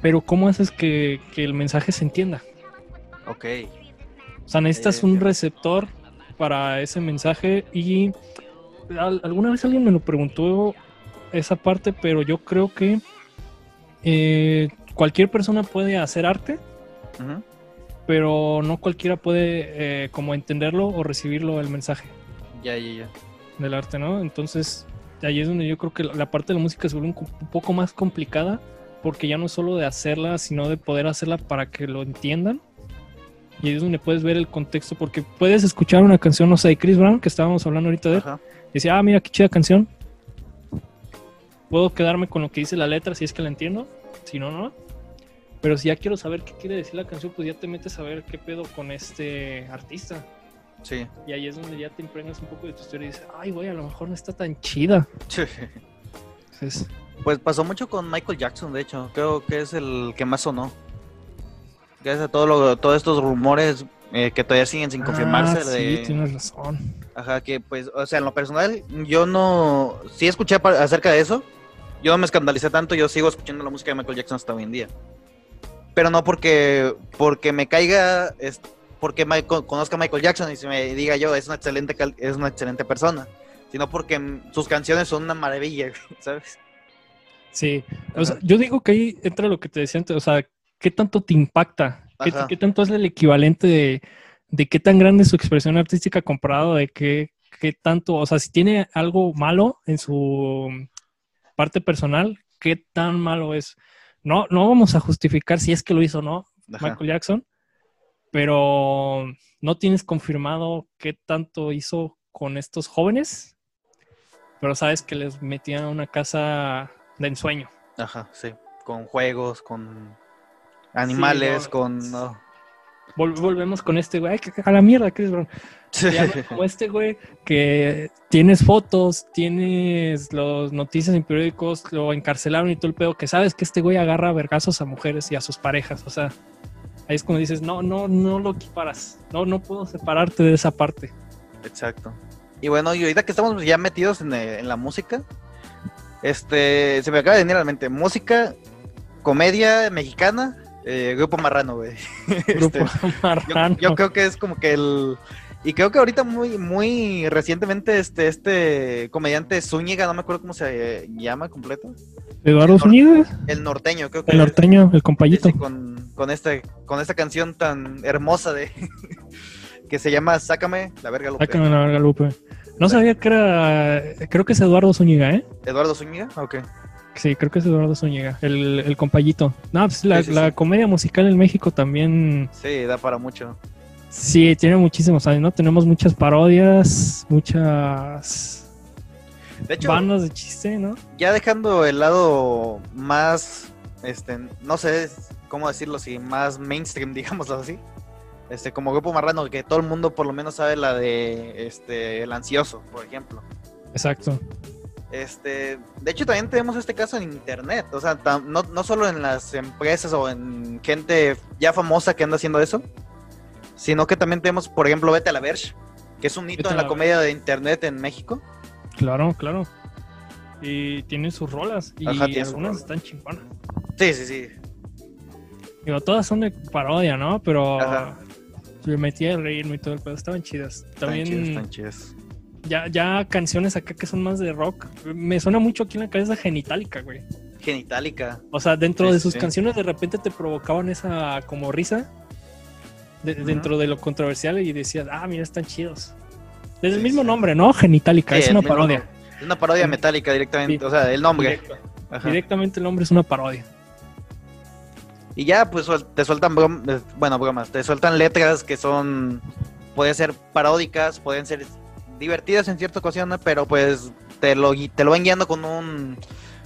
pero ¿cómo haces que, que el mensaje se entienda? Ok. O sea, necesitas Eh, un receptor para ese mensaje y al- alguna vez alguien me lo preguntó esa parte, pero yo creo que eh, cualquier persona puede hacer arte, Ujú. Pero no cualquiera puede eh, como entenderlo o recibirlo el mensaje Ya, ya, ya. del arte, ¿no? Entonces, ahí es donde yo creo que la parte de la música se vuelve un, co- un poco más complicada porque ya no es solo de hacerla, sino de poder hacerla para que lo entiendan. Y ahí es donde puedes ver el contexto, porque puedes escuchar una canción, no sé, de Chris Brown, que estábamos hablando ahorita de él, y decir, ah, mira qué chida canción. Puedo quedarme con lo que dice la letra si es que la entiendo, si no, no. Pero si ya quiero saber qué quiere decir la canción, pues ya te metes a ver qué pedo con este artista. Sí. Y ahí es donde ya te impregnas un poco de tu historia y dices, ay, güey, a lo mejor no está tan chida. Entonces, Pues pasó mucho con Michael Jackson, de hecho. Creo que es el que más sonó. Gracias a todo lo- todos estos rumores eh, que todavía siguen sin confirmarse. Ah, de, Sí, tienes razón. Ajá, que pues, o sea, en lo personal, yo no. Sí escuché acerca de eso. Yo no me escandalicé tanto, yo sigo escuchando la música de Michael Jackson hasta hoy en día. Pero no porque, porque me caiga, es, porque con- conozca a Michael Jackson y se me diga yo, es una excelente, es una excelente persona. Sino porque mm, sus canciones son una maravilla, ¿sabes? Sí, o sea, yo digo que ahí entra lo que te decía antes, o sea, ¿qué tanto te impacta? ¿Qué, tanto es el equivalente de, de qué tan grande es su expresión artística comparado de qué, qué tanto, o sea, si tiene algo malo en su parte personal, qué tan malo es? No, no vamos a justificar si es que lo hizo o no Ajá. Michael Jackson, pero no tienes confirmado qué tanto hizo con estos jóvenes, pero sabes que les metían a una casa de ensueño. Ajá, sí. Con juegos, con animales, no, con. no. Vol- volvemos con este güey, a la mierda, Chris Brown. Sí. Como este güey que tienes fotos, tienes las noticias en periódicos, lo encarcelaron y todo el pedo, que sabes que este güey agarra vergazos a mujeres y a sus parejas, o sea, ahí es cuando dices, no, no, no lo equiparas, no, no puedo separarte de esa parte. Exacto. Y bueno, y ahorita que estamos ya metidos en, eh, en la música, este, se me acaba de venir a la mente, música, comedia mexicana, eh, Grupo Marrano, güey. Grupo Este, yo, Marrano. yo creo que es como que el... Y creo que ahorita muy, muy recientemente este, este comediante Zúñiga, no me acuerdo cómo se llama completo, Eduardo el Zúñiga, el norteño, creo que el norteño, el sí, con, con, este, con esta canción tan hermosa de que se llama Sácame la verga Lupe. Sácame la verga Lupe. No sabía que era. Creo que es Eduardo Zúñiga, ¿eh? ¿Eduardo Zúñiga? Ok. Sí, creo que es Eduardo Zúñiga, el, el compayito. No, pues la, Sí, sí, la sí. comedia musical en México también. Sí, da para mucho. Sí, tiene muchísimos años, ¿no? Tenemos muchas parodias, muchas De hecho, bandas de chiste, ¿no? ya dejando el lado más, este, no sé cómo decirlo así, más mainstream, digámoslo así. Este, como grupo marrano, que todo el mundo por lo menos sabe la de, este, el ansioso, por ejemplo. Exacto. Este, de hecho también tenemos este caso en internet, o sea, tam- no, no solo en las empresas o en gente ya famosa que anda haciendo eso, sino que también tenemos, por ejemplo, Vete a la Verge, que es un hito Vete en la la comedia de internet en México. Claro, claro. Y tiene sus rolas y Ajá, algunas están chingonas. Sí, sí, sí. Digo, todas son de parodia, ¿no? Pero Ajá. me metí a reírme y todo el pedo. Estaban chidas. Están También chidas, están chidas. Ya, ya canciones acá que son más de rock. Me suena mucho aquí en la cabeza Genitalica, güey. Genitalica. O sea, dentro Sí, de sus sí. canciones de repente te provocaban esa como risa de- dentro de lo controversial y decías, ah, mira, están chidos. Desde el Sí, mismo sí. nombre, ¿no? Genitalica, Sí, es el una mismo parodia. nombre. Es una parodia metálica directamente, o sea, el nombre. Directo. Directamente el nombre es una parodia. Y ya, pues te sueltan bromas, bueno, bromas, te sueltan letras que son, pueden ser paródicas, pueden ser divertidas en cierta ocasión, ¿no? pero pues te lo, gui- te lo van guiando con un,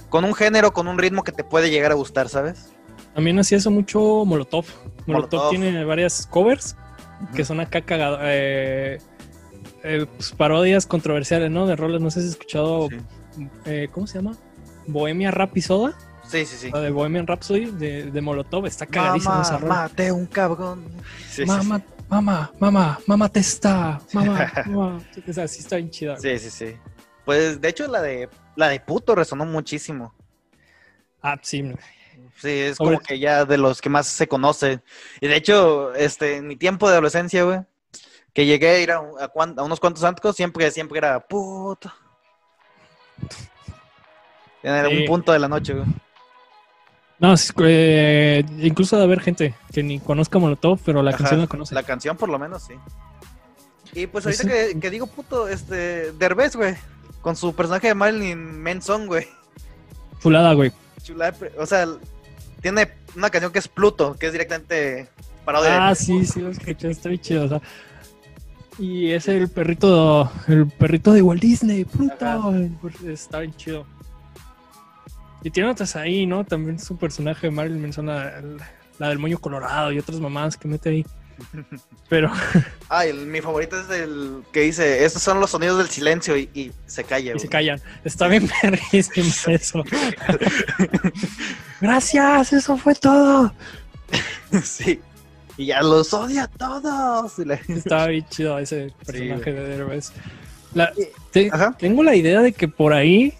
con un género, con un ritmo que te puede llegar a gustar, ¿sabes? También hacía eso mucho Molotov. Molotov, Molotov. tiene varias covers que son acá cagadas. Eh, eh, pues, parodias controversiales, ¿no? De roles. No sé si has escuchado. Sí, eh, ¿Cómo se llama? Bohemia Rap y Soda. sí, sí. sí. La de Bohemian Rhapsody de, de Molotov. Está cagadísima esa Mamá, rola. mate un cabrón. Sí, sí, mamá, mamá, mamá, te está. Mamá, mamá. O sea, sí está bien chida. sí, sí, sí. Pues de hecho la de la de puto resonó muchísimo. Ah, sí. Sí, es Sobre- como que ya de los que más se conoce. Y de hecho, este, en mi tiempo de adolescencia, güey, que llegué a ir a, a cuan- a unos cuantos antros, siempre, siempre era puto. En algún Sí. punto de la noche, güey. No, eh, incluso de haber gente que ni conozca Molotov, pero la Ajá, canción la conoce. La canción, por lo menos, sí. Y pues Pues ahorita que, que digo puto, este, Derbez, güey, con su personaje de Marilyn Manson, güey. Chulada, güey. Chulada, o sea, tiene una canción que es Pluto, que es directamente parodia. Ah, de- sí, sí, lo escuché, está bien chido. o sea. Y es el perrito, el perrito de Walt Disney, Pluto. Ajá. Está bien chido. Y tiene otras ahí, ¿no? También su personaje de Marilyn Manson, la, la del moño colorado y otras mamadas que mete ahí. Pero, Ah, el- mi favorito es el que dice, estos son los sonidos del silencio y, y se calla. y se callan. Está bien perrísimo eso. Gracias, eso fue todo. sí. Y ya los odia a todos. Estaba bien chido ese personaje de Derbez. La- te- tengo la idea de que por ahí,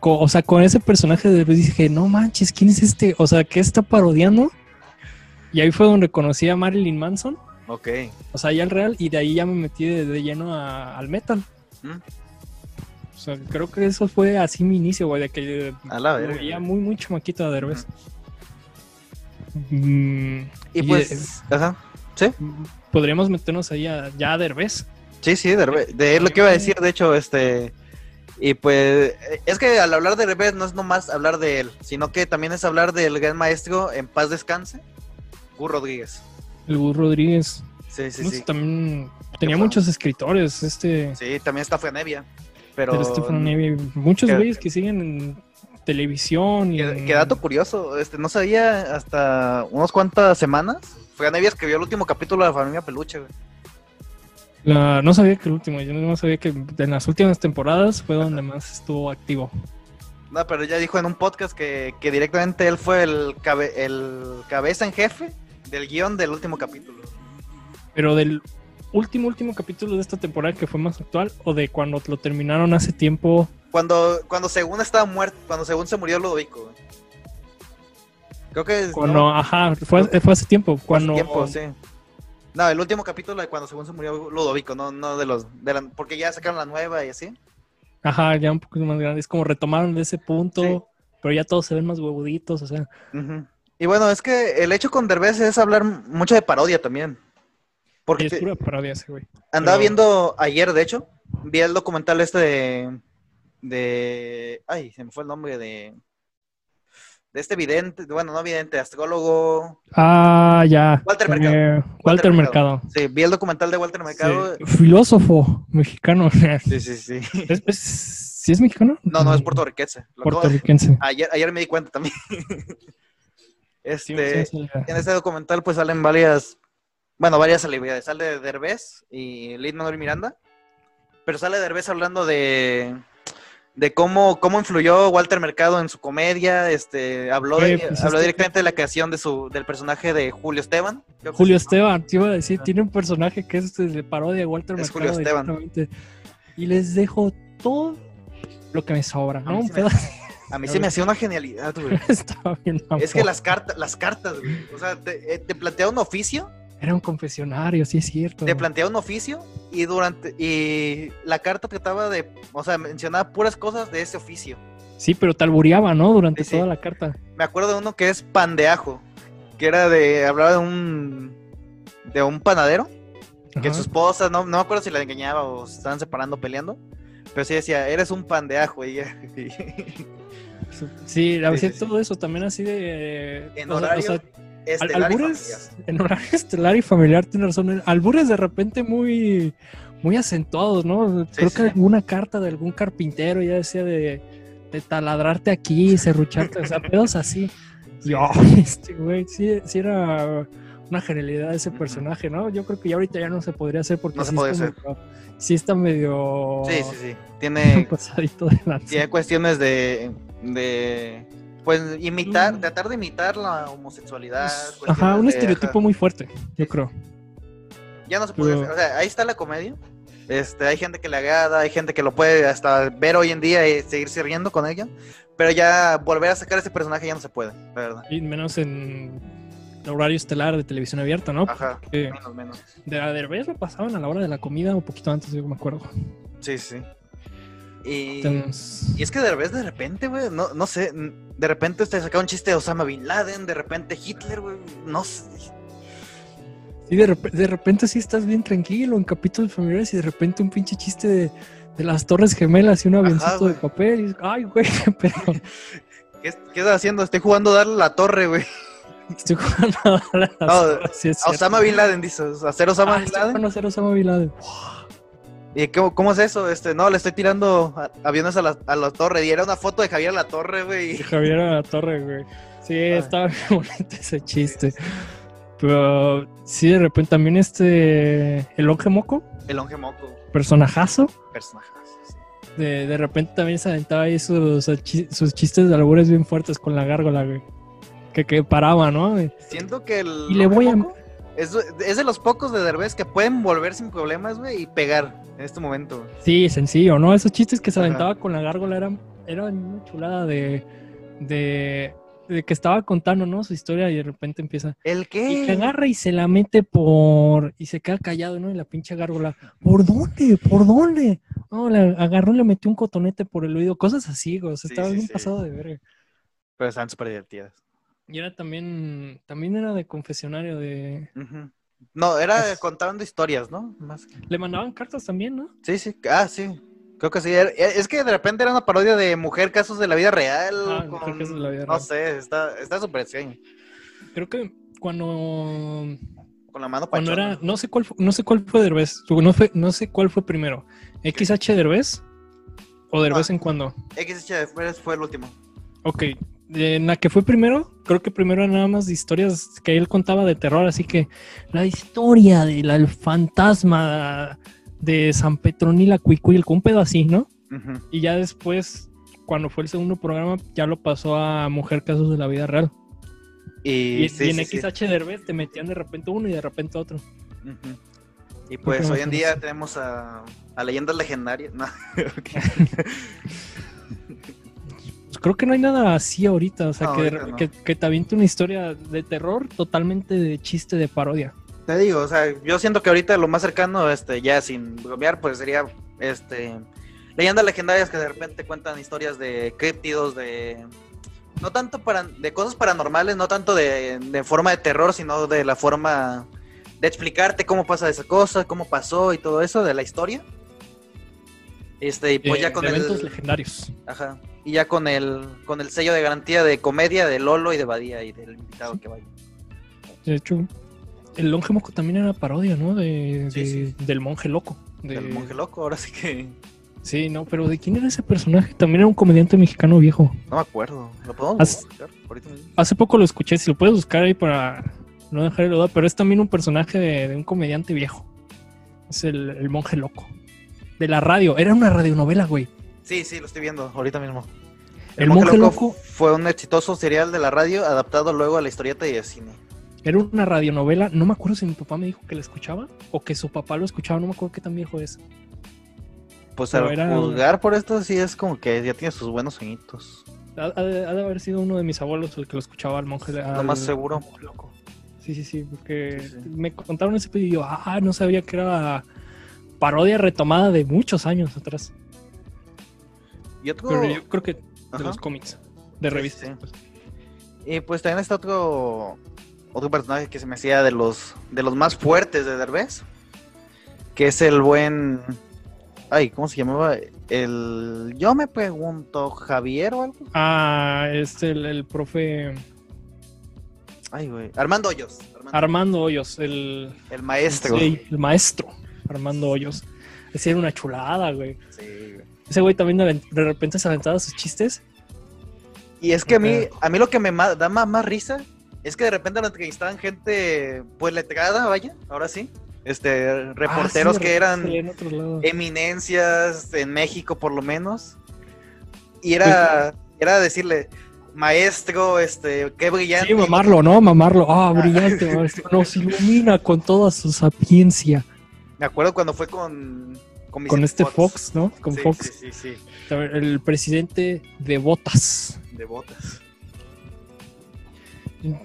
o sea, con ese personaje de Derbez dije, no manches, ¿quién es este? O sea, ¿qué está parodiando? Y ahí fue donde conocí a Marilyn Manson, Ok. o sea, ya el real, y de ahí ya me metí de, de lleno a- al metal. Mm. O sea, creo que eso fue así mi inicio, güey, de que A la verga. veía muy, muy chamaquito a Derbez. Mm, Y y, pues, ajá. Sí, podríamos meternos ahí a, ya a Derbez. sí, sí, Derbez. De lo que iba a decir, de hecho, este. Y pues, es que al hablar de Derbez no es nomás hablar de él, sino que también es hablar del gran maestro en paz descanse, Gur Rodríguez. El Gus Rodríguez. Sí, sí, No sí. también tenía muchos escritores, este... Sí, también está Frenevia. Pero. Pero Stephen Nevy, muchos güeyes que siguen en televisión y que dato curioso, este, no sabía hasta unos cuantas semanas. Frenevia escribió el último capítulo de la familia Peluche, güey. La- no sabía que el último, yo no sabía que en las últimas temporadas fue donde más estuvo activo. No, pero ya dijo en un podcast que, que directamente él fue el, cabe- el cabeza en jefe del guion del último capítulo. Pero del último, último capítulo de esta temporada que fue más actual o de cuando lo terminaron hace tiempo. Cuando, cuando según estaba muerto, cuando según se murió Ludovico. Creo que Cuando, no, ajá, fue, fue hace tiempo. hace Cuando, tiempo, sí. No, el último capítulo de cuando según se murió Ludovico, no, no de los, de la- porque ya sacaron la nueva y así. Ajá, ya un poco más grande. Es como retomaron de ese punto, Sí. pero ya todos se ven más huevuditos, o sea. Y bueno, es que el hecho con Derbez es hablar mucho de parodia también. Porque Y es pura parodia ese güey. andaba pero- viendo ayer, de hecho, vi el documental este de, de, ay, se me fue el nombre de, de este vidente, bueno, no vidente, astrólogo. Ah, ya. Walter Eh, Mercado. Walter, Walter Mercado. Sí, vi el documental de Walter Mercado. Sí, Filósofo mexicano. Sí, sí, sí. ¿Es, es, ¿Sí es mexicano? No, no, es puertorriquense. Puertorriquense. Ayer, ayer me di cuenta también. Sí, Este, sí, sí. en este documental pues salen varias, bueno, varias celebridades. Sale Derbez y Lin Manuel Miranda. Pero sale Derbez hablando de, de cómo, cómo influyó Walter Mercado en su comedia. Este, habló, de- Güey, pues, habló este- directamente de la creación de su, del personaje de Julio Esteban. Julio. Esteban, te iba a decir, tiene un personaje que es de parodia de Walter Es Mercado. Julio Esteban. Y les dejo todo lo que me sobra, A ¿no? mí Un se me- A mí se me hacía una genialidad, güey. estaba bien Es que las cartas, las cartas, güey. O sea, te, eh, te plantea un oficio Era un confesionario, sí es cierto. te plantea un oficio y durante y la carta trataba de, o sea, mencionaba puras cosas de ese oficio. Sí, pero te albureaba, ¿no? Durante Sí, sí. toda la carta. Me acuerdo de uno que es pan de ajo, que era de hablaba de un de un panadero que Ajá. su esposa no, no me acuerdo si la engañaba o se estaban separando peleando, pero sí decía, "Eres un pan de ajo" y, y- Sí, a veces sí, todo eso también así de... en o sea- o horario sea, al- estelar y albures, en horario estelar y familiar, tienes razón. Albures de repente muy, muy acentuados, ¿no? Creo sí. que alguna carta de algún carpintero ya decía de, de taladrarte aquí, serrucharte, o sea, pedos así. Y, oh, este güey, sí, sí era una genialidad ese Ujú. personaje, ¿no? Yo creo que ya ahorita ya no se podría hacer porque No se sí, medio, sí está medio Sí, sí, sí. Tiene pasadito de lanza. tiene cuestiones de de pues imitar, Mm. tratar de imitar la homosexualidad. Ajá, un de- estereotipo ajá. muy fuerte, yo creo. Ya no se puede Pero- hacer. O sea, ahí está la comedia. Este, hay gente que le agrada, hay gente que lo puede hasta ver hoy en día y seguirse riendo con ella. Pero ya volver a sacar ese personaje ya no se puede, la verdad. Y menos en horario estelar de televisión abierta, ¿no? Ajá, Que menos, menos. de la Derbez lo pasaban a la hora de la comida un poquito antes, yo me acuerdo. Sí, sí. Y, Entonces, y es que de repente, de repente, güey, no, no sé, de repente te saca un chiste de Osama Bin Laden, de repente Hitler, güey, no sé. sí, de, rep- de repente sí estás bien tranquilo en capítulos familiares y de repente un pinche chiste de, de las torres gemelas y un avioncito de papel. Y, ay, güey, pedo. ¿Qué, qué estás haciendo? Estoy jugando a darle la torre, güey. Estoy jugando a las No, torres, sí es A Osama. Bin Laden, dices, hacer Osama Ah, Bin estoy Laden. jugando a ser Osama Bin Laden. ¿Y cómo, cómo es eso? Este, no, le estoy tirando aviones a la, a la torre. Y era una foto de Javier a la torre, güey. Javier a la torre, güey. Sí, Ay. estaba bien bonito ese chiste. Pero sí, de repente también este. El Onge Moco, El longe moco. personajazo. Personaje. sí. De, de repente también se aventaba ahí sus, sus chistes de albures bien fuertes con la gárgola, güey. Que, que paraba, ¿no? Siento que el Y le voy a- es, es de los pocos de Derbez que pueden volver sin problemas, güey, y pegar en este momento. Sí, sencillo, ¿no? Esos chistes que se Ajá. aventaba con la gárgola eran, eran una chulada de, de, de que estaba contando, ¿no? Su historia y de repente empieza. ¿El Y qué? que agarra y se la mete por. Y se queda callado, ¿no? Y la pinche gárgola. ¿Por dónde? ¿Por dónde? No, le agarró y le metió un cotonete por el oído. Cosas así, güey. O sea, Sí, estaba sí, bien sí. pasado de verga. Pero están súper divertidas. Y era también. También era de confesionario de. No, era Es- contando historias, ¿no? Más que- Le mandaban cartas también, ¿no? Sí, sí. Ah, sí. Creo que sí. Era- Es que de repente era una parodia de Mujer Casos de la Vida Real. Ah, con- Mujer Casos de la Vida No Real. sé, está está súper extraño. Creo que cuando. Con la mano Cuando era. No sé cuál fue, no sé cuál fue Derbez. No, fue, no sé cuál fue primero. ¿XH Derbez? ¿O Derbez Ah. en cuando? XH fue, fue el último. Ok, en la que fue primero, creo que primero era nada más de historias que él contaba de terror, así que la historia del el fantasma de San Petronila Cuicuil, con un pedo así, ¿no? Y ya después, cuando fue el segundo programa, ya lo pasó a Mujer Casos de la Vida Real. Y, Y, sí, y en sí, sí. XH Derbez te metían de repente uno y de repente otro. Y pues hoy en día tenemos a, a leyendas legendarias. No, creo que no hay nada así ahorita, o sea, No, que, ahorita no. que, que te aviente una historia de terror totalmente de chiste de parodia. Te digo, o sea, yo siento que ahorita lo más cercano, este, ya sin bromear, pues sería este leyendas legendarias que de repente cuentan historias de críptidos, de no tanto para de cosas paranormales, no tanto de, de forma de terror, sino de la forma de explicarte cómo pasa esa cosa, cómo pasó y todo eso de la historia. Este, y pues Eh, ya con de eventos el. legendarios. Ajá. Y ya con el, con el sello de garantía de comedia de Lolo y de Badía y del invitado que vaya. De hecho, el Longe Moco también era parodia, ¿no? De, Sí, de- sí. Del monje loco. De- Del monje loco, ahora sí que. Sí, no, pero ¿de quién era ese personaje? También era un comediante mexicano viejo. No me acuerdo. ¿Lo podemos Haz- buscar ahorita mismo? Hace poco lo escuché, si lo puedes buscar ahí para no dejar de duda, pero es también un personaje de, de un comediante viejo. Es el, el monje loco. De la radio, era una radionovela, güey. Sí, sí, lo estoy viendo ahorita mismo. El, monje loco fue un exitoso serial de la radio adaptado luego a la historieta y de cine. era una radionovela, no me acuerdo si mi papá me dijo que la escuchaba o que su papá lo escuchaba, no me acuerdo qué tan viejo es. Pues Pero al era- juzgar por esto sí es como que ya tiene sus buenos añitos. Ha, ha de, ha de haber sido uno de mis abuelos el que lo escuchaba al monje. Lo al más seguro. loco. Sí, sí, sí, porque Sí, sí. me contaron ese yo, ah, no sabía que era parodia retomada de muchos años atrás. Y otro... Pero yo creo que de Ajá. los cómics, de revistas. sí. pues. Y pues también está otro otro personaje que se me hacía de los de los más fuertes de Derbez, que es el buen ay, ¿cómo se llamaba? El yo me pregunto Javier o algo. Ah, es el, el profe Ay, güey, Armando Hoyos, Armando, Armando Hoyos, el, el maestro. sí, el maestro Armando Hoyos. Ese era una chulada, güey. Sí, güey. Ese güey también de, repente se aventaba sus chistes. Y es que a mí a mí lo que me da más, más risa es que de repente lo entrevistaban gente pues letrada, vaya, ahora sí. Este reporteros Ah, sí, que eran sí, en eminencias en México por lo menos. Y era, era decirle, maestro, este, qué brillante. Sí, mamarlo, ¿no? Mamarlo. Ah, brillante, maestro. Nos ilumina con toda su sapiencia. Me acuerdo cuando fue con... Con, Con este Fox, ¿no? Con Sí, Fox. Sí, sí, sí, El presidente de Botas. de botas.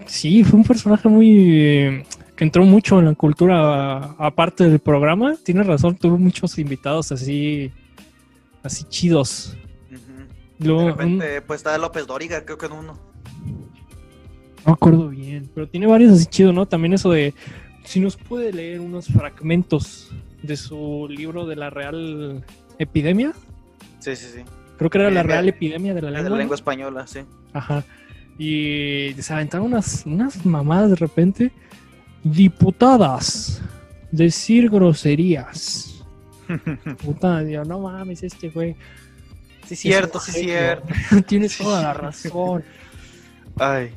Sí, fue un personaje muy. eh, que entró mucho en la cultura aparte del programa. Tienes razón, tuvo muchos invitados así. así chidos. Luego, De un- repente, pues estaba López Dóriga, creo que en uno. no me acuerdo bien, pero tiene varios así chidos, ¿no? También eso de. Si nos puede leer unos fragmentos de su libro de la Real Epidemia. Sí, sí, sí. Creo que era la Eh, Real Epidemia de la De lengua. la ¿no? lengua española, sí. Ajá. Y se aventaban unas, unas mamadas de repente. Diputadas. Decir groserías. Puta, yo, no mames, este güey. Sí, cierto, sí, genio. cierto. Tienes toda la razón. Ay.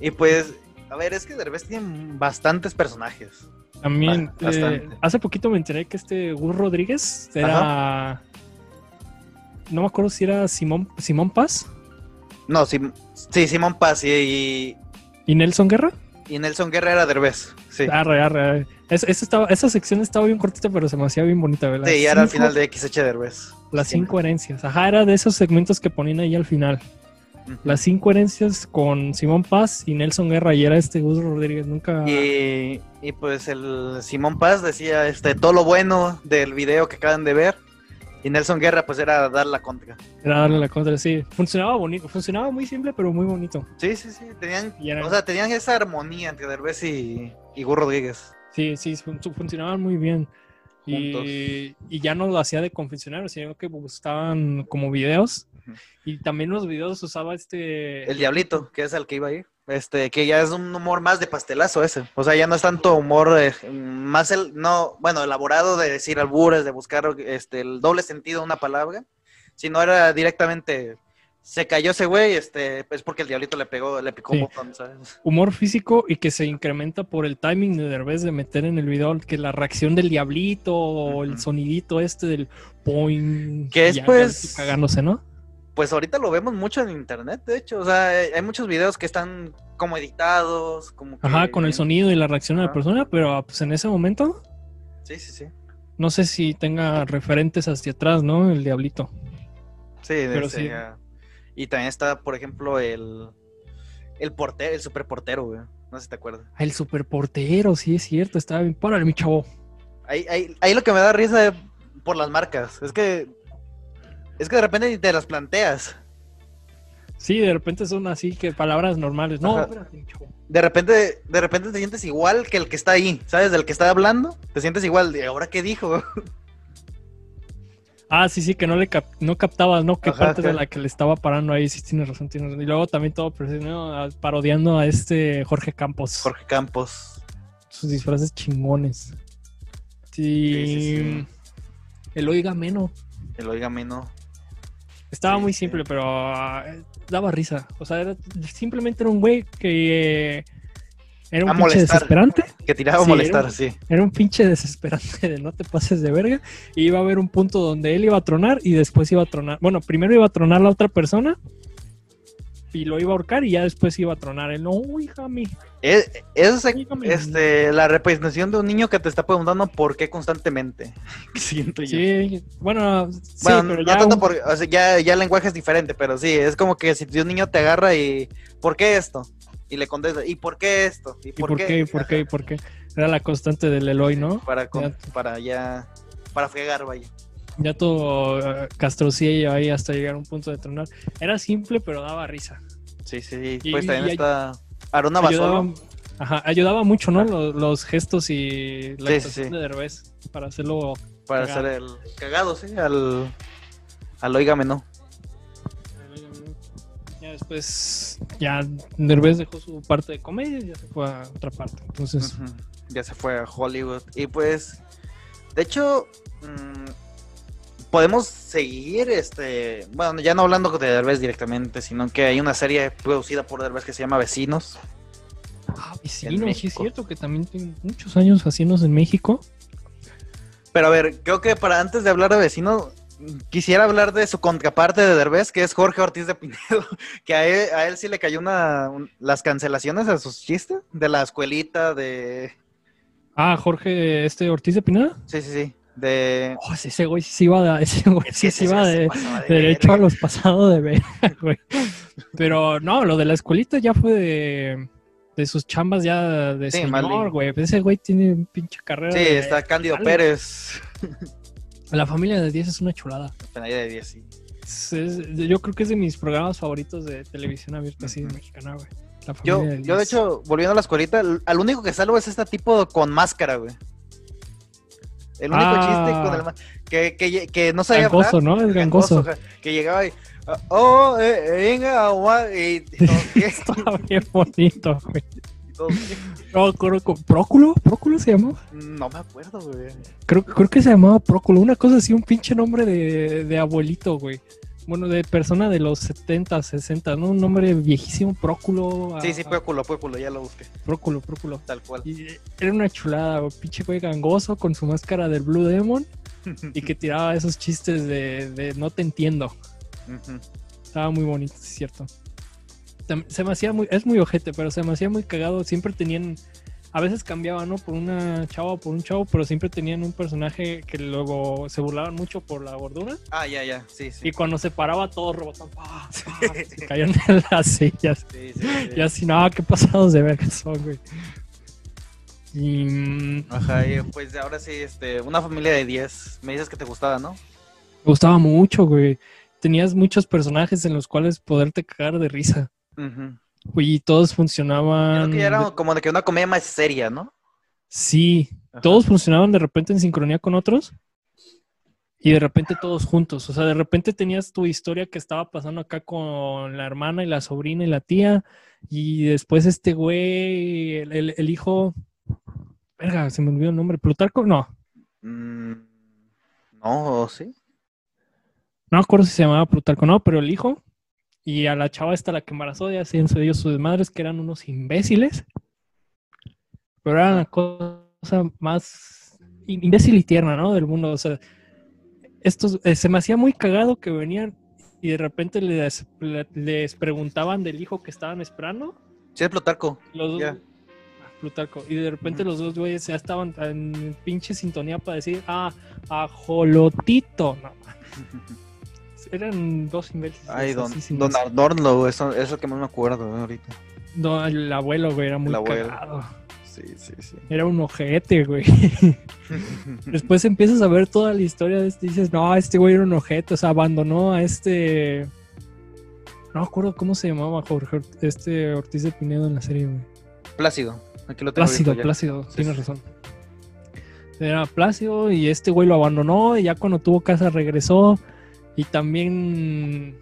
Y pues, a ver, es que Derbez tiene bastantes personajes. También, Ba- bastante. eh, hace poquito me enteré que este Gus Rodríguez era. No me acuerdo si era Simón, Simón Paz No, Sim- sí, Simón Paz y, y- y Nelson Guerra. y Nelson Guerra era Derbez. Sí, Arre, arre, arre. Es- estaba, esa sección estaba bien cortita, pero se me hacía bien bonita, ¿verdad? sí, ya era al final de XH Derbez. Las cinco herencias. Ajá, era de esos segmentos que ponían ahí al final. Las cinco herencias con Simón Paz y Nelson Guerra. Y era este Gus Rodríguez. Nunca. Y, y pues el Simón Paz decía este todo lo bueno del video que acaban de ver. Y Nelson Guerra pues era dar la contra. Era darle la contra. Sí, funcionaba bonito. Funcionaba muy simple, pero muy bonito. Sí, sí, sí. Tenían, o sea, tenían esa armonía entre Derbez y, y Gur Rodríguez. Sí, sí, fun- funcionaban muy bien. Y, y ya no lo hacía de confesionario, sino que gustaban como videos. Y también los videos usaba este. El Diablito, que es el que iba a ir. Este, que ya es un humor más de pastelazo ese. O sea, ya no es tanto humor eh, más el, no, bueno, elaborado de decir albures, de buscar este el doble sentido de una palabra, sino era directamente se cayó ese güey, este, es porque el diablito le pegó, le picó Sí. un botón, ¿sabes? humor físico y que se incrementa por el timing de Derbez de meter en el video que la reacción del diablito o el sonidito este del poing Que es, pues, cagándose, ¿no? Pues ahorita lo vemos mucho en internet, de hecho, o sea, hay hay muchos videos que están como editados, como que- Ajá, con el sonido y la reacción de la persona, pero pues en ese momento Sí, sí, sí. no sé si tenga referentes hacia atrás, ¿no? El diablito. Sí, Pero ese, sí. ah, Y también está, por ejemplo, el el portero, el super portero, güey. No sé si te acuerdas. Ah, El superportero, sí es cierto, estaba bien. Párale, mi chavo. Ahí, ahí, ahí lo que me da risa es por las marcas. Es que. Es que de repente ni te las planteas. Sí, de repente son así que palabras normales. No, espérate. De repente, de repente te sientes igual que el que está ahí, ¿sabes? Del que está hablando, te sientes igual. ¿De ahora qué dijo? Ah, sí, sí, que no le cap- no captabas, ¿no? Qué Ajá, parte de la que le estaba parando ahí. Sí, tienes razón, tienes razón. Y luego también todo ¿no? a- parodiando a este Jorge Campos. Jorge Campos. Sus disfraces chingones. Sí. Sí. El oiga menos. El oígame, no. Estaba muy simple, pero ah, daba risa. O sea, era- simplemente era un güey que eh, era un A pinche molestar. desesperante. Que tiraba a molestar, era un- sí. Era un pinche desesperante de no te pases de verga. Y iba a haber un punto donde él iba a tronar y después iba a tronar. Bueno, primero iba a tronar la otra persona y lo iba a ahorcar y ya después iba a tronar él. No, hija mi. Es, es este, la representación de un niño que te está preguntando por qué constantemente. Siento yo. Sí, bueno, sí, bueno, pero no ya. tanto un- por, o sea, ya, ya el lenguaje es diferente, pero sí, es como que si un niño te agarra y ¿por qué esto? Y le contesta, ¿y por qué esto? ¿Y ¿Y por qué? ¿Y por qué? ¿Y por qué? Era la constante del Eloy, ¿no? Para, con- para ya, para fregar, vaya. Ya todo uh, castrocillo ahí hasta llegar a un punto de tronar. Era simple, pero daba risa. Sí, sí, Y- pues también está Aruna ayudaba, ajá, ayudaba mucho, ¿no? Los, los gestos y la Sí, de Derbez para hacerlo. Para cagado. hacer el cagado, sí, al, al oígame, no. Ya después, ya Derbez dejó su parte de comedia y ya se fue a otra parte. Entonces. Ya se fue a Hollywood. Y pues, de hecho, mm, podemos seguir, este, bueno, ya no hablando de Derbez directamente, sino que hay una serie producida por Derbez que se llama Vecinos. ah, vecinos, sí es cierto que también tiene muchos años haciéndose en México. Pero a ver, creo que para antes de hablar de Vecinos, quisiera hablar de su contraparte de Derbez, que es Jorge Ortiz de Pinedo, que a él, a él sí le cayó una, un- las cancelaciones a sus chistes, de la escuelita, de... Ah, Jorge, este Ortiz de Pineda. Sí, sí, sí, de... Oh, ese güey sí iba de, ese güey sí, de, de derecho a los pasados de ver, güey. Pero no, lo de la escuelita ya fue de, de sus chambas ya de Sí, señor, güey. Ese güey tiene un pinche carrera. Sí, de- está Cándido. Pérez. La familia de 10 es una chulada. Penalla de 10, sí. Es- es- yo creo que es de mis programas favoritos de televisión abierta, así, Ujú. mexicana, güey. La Yo, familia de yo de 10. hecho, volviendo a la escuelita, el- al único que salvo es este tipo con máscara, güey. El único Ah. chiste con el que, que, que no sabía Gangoso, hablar. ¿no? Es gangoso. que llegaba y ah, oh, eh, venga, agua", y. Estaba bien bonito, güey. No, con- ¿Próculo? ¿Próculo se llamaba? No me acuerdo, güey. Creo, creo que se llamaba Próculo. Una cosa así, un pinche nombre de, de abuelito, güey. Bueno, de persona de los 70, 60, ¿no? Un nombre viejísimo, Próculo. Sí, sí, Próculo, Próculo, ya lo busqué, Próculo, Próculo. tal cual. Y era una chulada, güey. Pinche güey gangoso con su máscara del Blue Demon y que tiraba esos chistes de, de no te entiendo. Estaba muy bonito, es cierto. Se me hacía muy, es muy ojete, pero se me hacía muy cagado. Siempre tenían, a veces cambiaban, ¿no? Por una chava o por un chavo, pero siempre tenían un personaje que luego se burlaban mucho por la gordura. Ah, ya, ya, sí, sí. Y cuando se paraba, todos rebotaban, ¡pah! ¡pah! se caían en las sillas. Sí, sí, sí. Y así, no, qué pasados de verga son, güey. Y. mm, Ajá, y pues ahora sí, este, una familia de 10. Me dices que te gustaba, ¿no? Me gustaba mucho, güey. Tenías muchos personajes en los cuales poderte cagar de risa. Ujú. Y todos Creo funcionaban. que ya era como de que una comedia más seria, ¿no? Sí, Ajá. todos funcionaban de repente en sincronía con otros. Y de repente todos juntos. O sea, de repente tenías tu historia que estaba pasando acá con la hermana y la sobrina y la tía. Y después este güey, el, el- el hijo. Verga, se me olvidó el nombre. ¿Plutarco? No. Mm, no, sí. No me acuerdo si se llamaba Plutarco, no, pero el hijo. Y a la chava esta la que embarazó, ya hacían ellos sus madres, que eran unos imbéciles. Pero era la cosa más imbécil y tierna, ¿no? Del mundo. O sea, estos, eh, se me hacía muy cagado que venían y de repente les, le- les preguntaban del hijo que estaban esperando. Sí, es Plutarco. Los dos. Ah, Plutarco. Y de repente los dos güeyes ya estaban en pinche sintonía para decir, ah, ajolotito. No, eran dos imbéciles. Ay, don, don. Adorno, eso, eso es lo que más me acuerdo ahorita. No, el abuelo, güey, era muy cagado. Sí, sí, sí. Era un ojete, güey. Después empiezas a ver toda la historia de este y dices, no, este güey era un ojete, o sea, abandonó a este... No me acuerdo cómo se llamaba Jorge este Ortiz de Pinedo en la serie, güey. Plácido. Aquí lo tengo Plácido. Plácido, Sí, tienes sí. razón. Era Plácido y este güey lo abandonó y ya cuando tuvo casa regresó y también,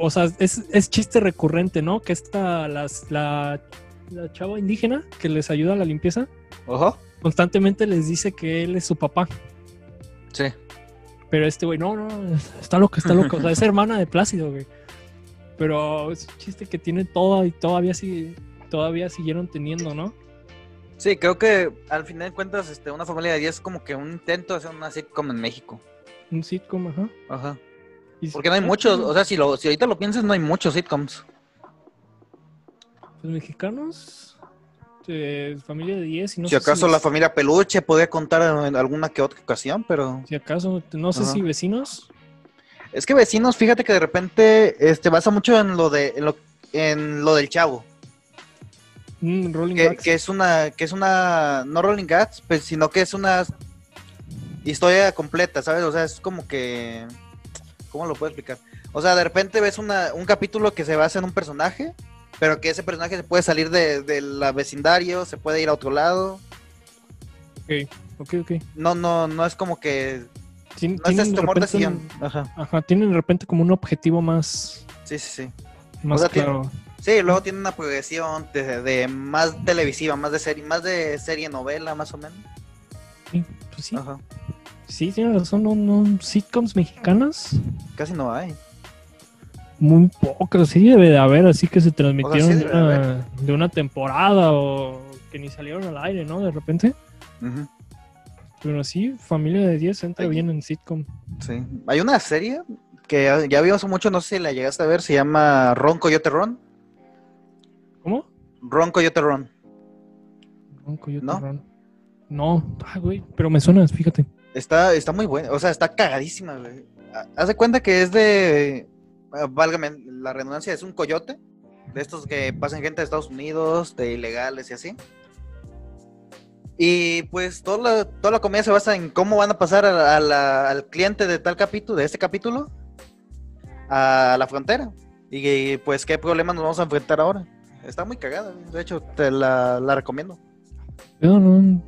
o sea, es, es chiste recurrente, ¿no? Que esta, las, la, la chava indígena que les ayuda a la limpieza, Ojo. constantemente les dice que él es su papá. Sí. Pero este güey, no, no, está loco, está loco. O sea, es hermana de Plácido, güey. Pero es un chiste que tiene toda y todavía sigue, todavía siguieron teniendo, ¿no? Sí, creo que al final de cuentas, este, una familia de 10 es como que un intento de hacer una sitcom en México. Un sitcom, ajá. Ajá. Porque no hay muchos, o sea, si, lo, si ahorita lo piensas, no hay muchos sitcoms. Los mexicanos, eh, familia de 10 y no si sé acaso si- la familia Peluche podría contar en alguna que otra ocasión, pero Si acaso, no sé Ajá. si vecinos. es que vecinos, fíjate que de repente este basa mucho en lo de en lo, en lo del chavo, mm, Rolling que, que es una que es una no Rolling Gats, pues, sino que es una historia completa, ¿sabes? O sea, es como que ¿cómo lo puedo explicar? O sea, de repente ves una, un capítulo que se basa en un personaje, pero que ese personaje se puede salir de, de la vecindario, se puede ir a otro lado. Ok, ok, ok. No, no, no es como que Tien- no es este de repente un- Ajá. Ajá, tienen de repente como un objetivo más, Sí, sí, sí. más sea, tiene- claro. Sí, luego tiene una progresión de, de más televisiva, más de serie, más de serie novela, más o menos. Sí, pues sí, Ajá. Sí, tienen razón. No, no, sitcoms mexicanas, Casi no hay. muy pocas. Sí debe de haber, así que se transmitieron de, una, de una temporada o que ni salieron al aire, ¿no? De repente. Pero sí, familia de 10 entra bien en sitcom. Sí. Hay una serie que ya- ya vimos mucho, no sé si la llegaste a ver, se llama Ron Coyote Ron. ¿Cómo? Ron Coyote Ron. Un Coyote ¿No? No, ah, güey, pero me suena, fíjate. Está, está muy buena, o sea, está cagadísima, güey. Ha- Haz de cuenta que es de, ah, válgame la redundancia, es un coyote, de estos que pasan gente de Estados Unidos, de ilegales y así. Y pues toda la, toda la comedia se basa en cómo van a pasar al cliente de tal capítulo, de este capítulo, a la frontera. Y, pues qué problemas nos vamos a enfrentar ahora. Está muy cagada, de hecho te la, la recomiendo. No, no.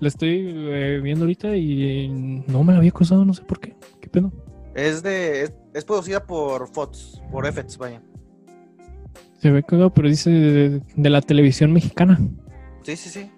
La estoy eh, viendo ahorita y no me la había cruzado, no sé por qué. ¿Qué pedo? Es de es, es producida por Fox, por FX, vaya. Se ve cagado, pero dice de, de la televisión mexicana. Sí, sí, sí.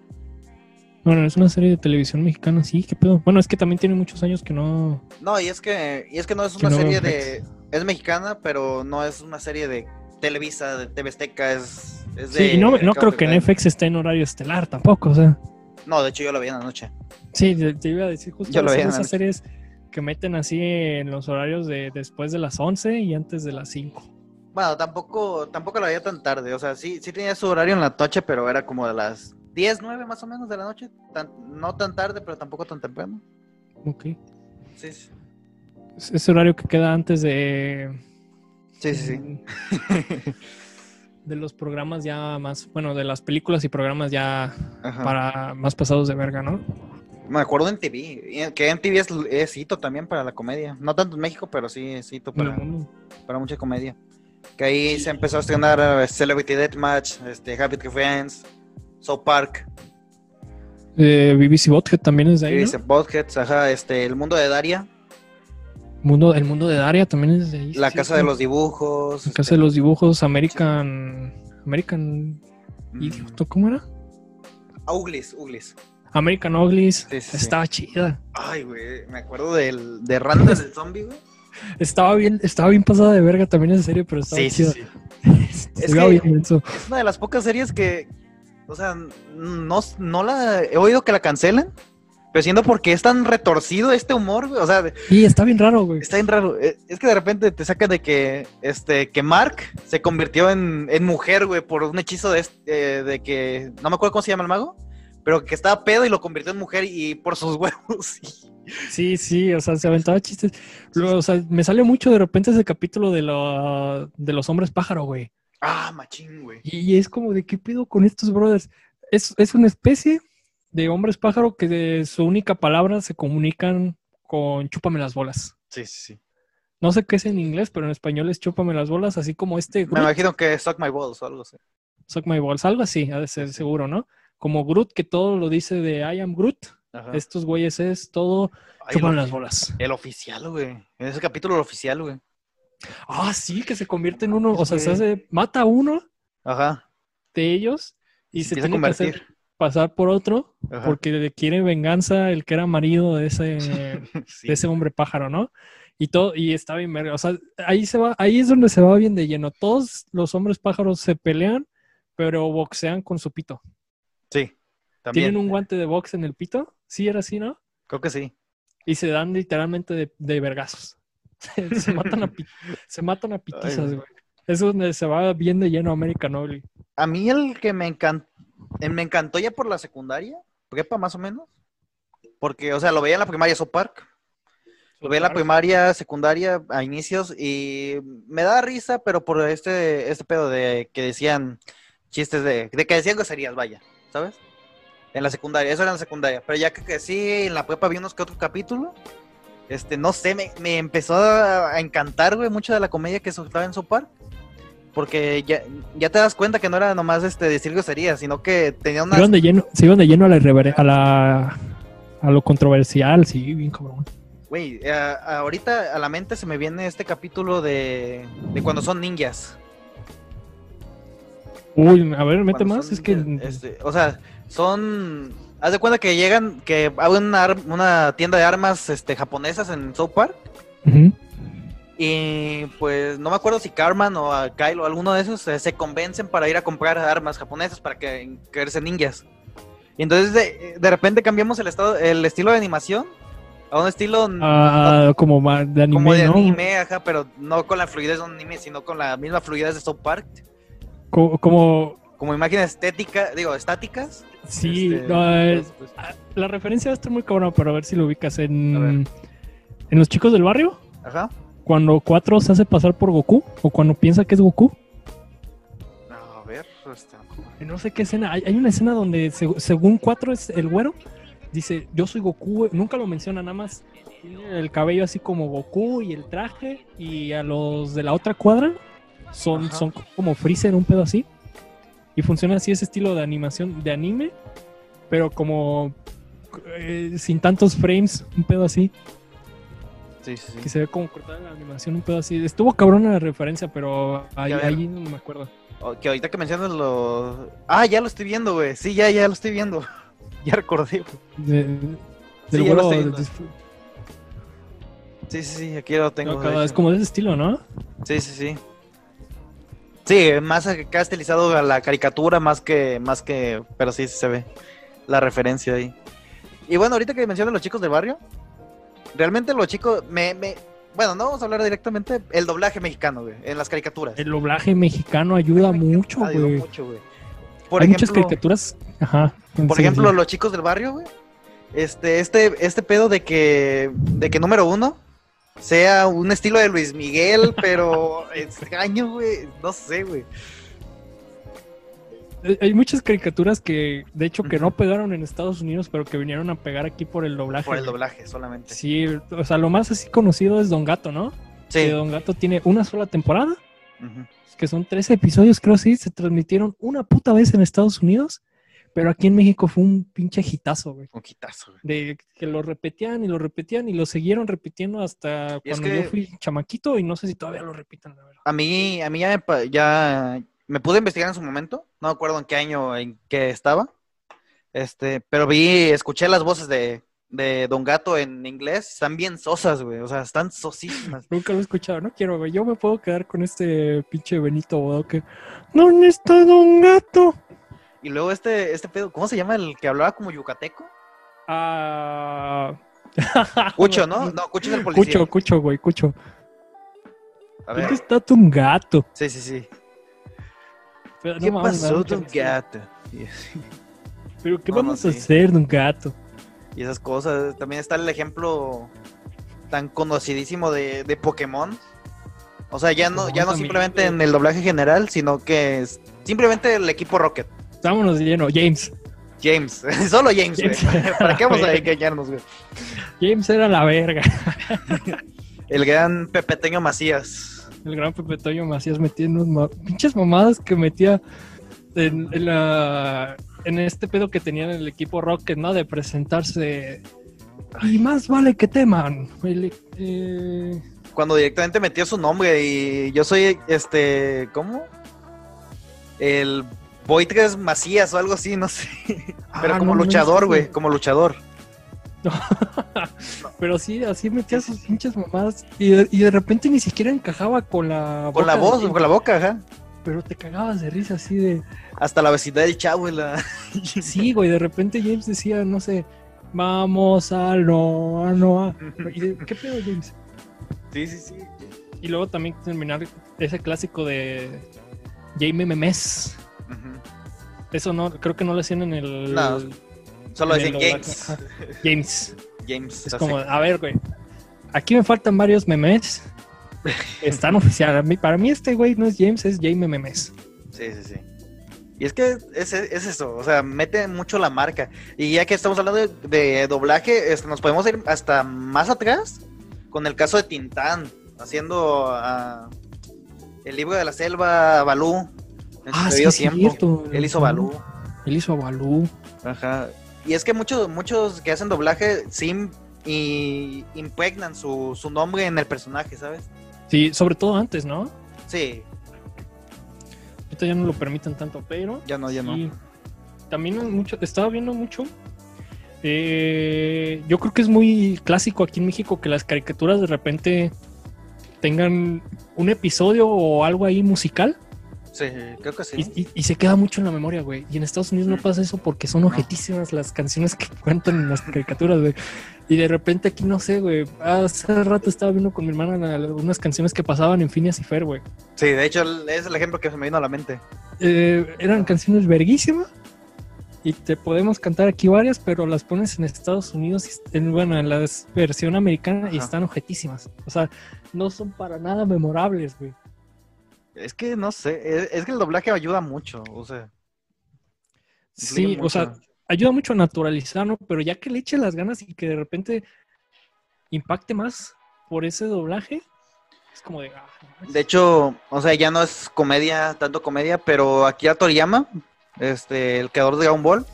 Bueno, es una serie de televisión mexicana, sí, qué pedo. Bueno, es que también tiene muchos años que no. No, y es que, y es que no es una no serie de. Es mexicana, pero no es una serie de Televisa, de TV Azteca, es, es Sí, de. y no, no creo que en. FX esté en horario estelar tampoco, o sea. No, de hecho yo lo vi en la noche. Sí, te, iba a decir justo Yo lo veía en esas series que meten así en los horarios de después de las 11 y antes de las 5. Bueno, tampoco, tampoco la veía tan tarde. O sea, sí, sí tenía su horario en la noche, pero era como de las 10, 9 más o menos de la noche. Tan- no tan tarde, pero tampoco tan temprano. Ok. Sí, sí. Es- Ese horario que queda antes de. Sí, sí, sí. De los programas ya más. Bueno, de las películas y programas ya Ajá. para más pasados de verga, ¿no? Me acuerdo en TV. Que en TV es, es hito también para la comedia. No tanto en México, pero sí es hito para, para mucha comedia. Que ahí se empezó a estrenar eh, Celebrity Deathmatch, este, Happy Tree Friends, South Park, Eh, BBC Bothead también es de ahí. ¿no? dice Botheads, ajá, este, El Mundo de Daria, Mundo, el mundo de Daria también es de ahí. La sí, Casa de los Dibujos. La Casa este, de los Dibujos, American. American. mm, ¿Cómo era? Uglis, Uglis. American Uglies. Sí, sí. Estaba chida. Ay, güey, me acuerdo del, de Randa del Zombie, güey. Estaba bien, estaba bien pasada de verga también en serio, pero estaba chida. Es que- bien menso. Es una de las pocas series que, o sea, no, no la he oído que la cancelen, pero siendo porque es tan retorcido este humor, güey, o sea, Y está bien raro, güey. está bien raro. Eh, Es que de repente te saca de que, este, que Mark se convirtió en, en mujer, güey, por un hechizo de, este- eh, de que, no me acuerdo cómo se llama el mago, pero que estaba pedo y lo convirtió en mujer y por sus huevos. Sí, sí, o sea, se aventaba chistes. Luego, o sea, me sale mucho de repente ese capítulo de, la, de los hombres pájaro, güey. ah, machín, güey. Y es como de qué pedo con estos brothers. Es, es una especie de hombres pájaro que de su única palabra se comunican con chúpame las bolas. Sí, sí, sí. No sé qué es en inglés, pero en español es chúpame las bolas, así como este Me Groot, imagino que Suck My Balls o algo así. suck my balls, algo así, ha de ser seguro, ¿no? Como Groot, que todo lo dice de I am Groot, Ajá. estos güeyes es todo Ay, chúpame el, las bolas. el oficial, güey. En ese capítulo el oficial, güey. Ah, sí, que se convierte en uno, o sea, se hace, mata a uno Ajá. de ellos y se, a tiene que hacer. Pasar por otro Ajá. porque le quiere venganza el que era marido de ese, Sí. de ese hombre pájaro, ¿no? Y todo, y está bien verga. O sea, ahí se va, ahí es donde se va bien de lleno. Todos los hombres pájaros se pelean, pero boxean con su pito. Sí, también. Tienen un guante de box en el pito. Sí, era así, ¿no? Creo que sí. Y se dan literalmente de, de vergazos. se matan a se matan a pitizas, güey. Eso es donde se va bien de lleno American Noble. A mí el que me encantó, me encantó ya por la secundaria, prepa más o menos. Porque, o sea, lo veía en la primaria South Park. Lo veía en la primaria, secundaria, a inicios, y me da risa, pero por este, este pedo de que decían chistes de, de que decían groserías, vaya, ¿sabes? En la secundaria, eso era en la secundaria. Pero ya que crecí, en la prepa vi unos que otro capítulo. Este, no sé, me, me empezó a, a encantar, güey, mucho de la comedia que soltaba en South Park. Porque ya, ya te das cuenta que no era nomás este, decir groserías, sino que tenía Se una... iban de lleno, se iban de lleno a la, irrever- a la a lo controversial, sí, bien cabrón. Güey, eh, ahorita a la mente se me viene este capítulo de, de cuando son ninjas. Uy, a ver, mete Cuando más, es que este, o sea, son... Haz de cuenta que llegan, que abren una, una tienda de armas este, japonesas en South Park. Ujú. Y pues no me acuerdo si Carmen o a Kyle o alguno de esos eh, se convencen para ir a comprar armas japonesas para que creerse ninjas. Y entonces de, de repente cambiamos el estado, el estilo de animación a un estilo Ah, como de anime, como de ¿no? anime, ajá, pero no con la fluidez de un anime, sino con la misma fluidez de South Park. Co- como Como imágenes estéticas, digo, estáticas. sí, Este, no, eh, pues, pues, ah, la referencia va a estar muy cabrona, pero a ver si lo ubicas en en los chicos del barrio, ajá. Cuando Cuatro se hace pasar por Goku o cuando piensa que es Goku. A ver, este, No sé qué escena. Hay, hay una escena donde, seg- según Cuatro es el güero, dice: Yo soy Goku. güey". Nunca lo menciona, nada más. Tiene el cabello así como Goku y el traje. Y a los de la otra cuadra son, Ajá. son como Freezer, un pedo así. Y funciona así ese estilo de animación de anime, pero como eh, sin tantos frames, un pedo así. Sí, sí, Que se ve como cortada la animación, un pedo así. Estuvo cabrona la referencia, pero ahí, ahí no me acuerdo. Oh, Que ahorita que mencionas lo... Ah, ya lo estoy viendo, güey. Sí, ya, ya lo estoy viendo. ya recordé, Sí, ya lo estoy Sí, sí, sí, aquí lo tengo. No, es como de ese estilo, ¿no? Sí, sí, sí. Sí, más acá estilizado a la caricatura, más que, más que, pero sí, sí se ve la referencia ahí. Y bueno, ahorita que mencionan los chicos del barrio, realmente los chicos, me, me, bueno, no vamos a hablar directamente, el doblaje mexicano, güey, en las caricaturas. El doblaje mexicano ayuda mucho, güey. mucho, güey. Por Hay muchas ejemplo, caricaturas. Ajá. por Sí, ejemplo, sí. los chicos del barrio, güey. Este, este, este pedo de que, de que número uno sea un estilo de Luis Miguel, pero extraño, güey. No sé, güey. Eh, Hay muchas caricaturas que, de hecho, que no pegaron en Estados Unidos, pero que vinieron a pegar aquí por el doblaje. Por el doblaje solamente. Sí, o sea, lo más así conocido es Don Gato, ¿no? Que Sí. Don Gato tiene una sola temporada, Ujú. que son 13 episodios, creo sí, se transmitieron una puta vez en Estados Unidos, pero aquí en México fue un pinche hitazo, güey. Un quitazo, güey. de que lo repetían y lo repetían y lo siguieron repitiendo hasta cuando que- yo fui chamaquito y no sé si todavía lo repitan, la verdad. A mí, a mí ya me, ya me pude investigar en su momento. No me acuerdo en qué año en que estaba. Este, pero vi, escuché las voces de, de Don Gato en inglés. Están bien sosas, güey. O sea, están sosísimas. Nunca lo he escuchado, no quiero, güey. Yo me puedo quedar con este pinche Benito Bodo que. ¿Dónde está Don Gato? Y luego este, este pedo, ¿cómo se llama el que hablaba como yucateco? Ah. Cucho, ¿no? No, Cucho es el policía. Cucho, Cucho, güey, Cucho. A ¿Dónde está Don Gato? Sí, sí, sí. Pero, ¿Qué no pasó, Don. Gato? Pero, ¿qué No, no, vamos a sí. hacer, Don Gato? Y esas cosas. También está el ejemplo tan conocidísimo de, de Pokémon. O sea, ya no, ya no simplemente en el doblaje general, sino que es simplemente el equipo Rocket. Vámonos de lleno. James. James, solo James, güey. James. ¿Para qué vamos a engañarnos, güey? James era la verga. El gran Pepeteño Macías. El gran Pepe Toño Macías metía unos ma- pinches mamadas que metía en, en la en este pedo que tenían en el equipo Rocket, ¿no? De presentarse. Y más vale que teman. El- eh, Cuando directamente metió su nombre y yo soy, este, ¿cómo? El Boitres Macías o algo así, no sé. Pero ah, como no, no, luchador, no, güey, como luchador. Pero sí, así metía sus pinches mamadas. Y de, y de repente ni siquiera encajaba con la. Con la voz, de- con la boca, ajá. Pero te cagabas de risa así de. Hasta la vecindad del chavo y la... Sí, güey, de repente James decía, no sé, vamos a no, a no. a-". Y de, ¿Qué pedo, James? Sí, sí, sí. Y luego también terminar ese clásico de Jaime Memes. Eso no, creo que no lo hacían en el. No, Solo en el decían doblaje. James. Ajá, James. James. Es así. como, a ver, güey. Aquí me faltan varios memes. Están oficial. Para mí este güey no es James, es Jaime Memes. Sí, sí, sí. Y es que es, es eso, o sea, mete mucho la marca. Y ya que estamos hablando de, de doblaje, este, nos podemos ir hasta más atrás con el caso de Tintán, haciendo ah, el libro de la selva Balú en su Ah, sí, es tiempo. cierto. Él hizo Balú. Él hizo a Balú. Ajá. Y es que muchos, muchos que hacen doblaje sí y impregnan su, su nombre en el personaje, ¿sabes? Sí, sobre todo antes, ¿no? Sí, Ahorita ya no lo permiten tanto, pero. ya no, ya no. También mucho, estaba viendo mucho. eh, yo creo que es muy clásico aquí en México que las caricaturas de repente tengan un episodio o algo ahí musical Sí, creo que sí. y, y- y se queda mucho en la memoria, güey. Y en Estados Unidos no Mm. pasa eso porque son objetísimas las canciones que cuentan en las caricaturas, güey. Y de repente aquí no sé, güey. Hace rato estaba viendo con mi hermana unas canciones que pasaban en Phineas y Fer, güey. Sí, de hecho es el ejemplo que se me vino a la mente. Eh, eran canciones verguísimas y te podemos cantar aquí varias, pero las pones en Estados Unidos, en, bueno, en la versión americana y están objetísimas. O sea, no son para nada memorables, güey. Es que no sé, es, es que el doblaje ayuda mucho, o sea. Sí, o sea, ayuda mucho a naturalizar, ¿no? Pero ya que le eche las ganas y que de repente impacte más por ese doblaje, es como de... ah, no. De hecho, o sea, ya no es comedia, tanto comedia, pero Akira Toriyama, este, el creador de Dragon Ball,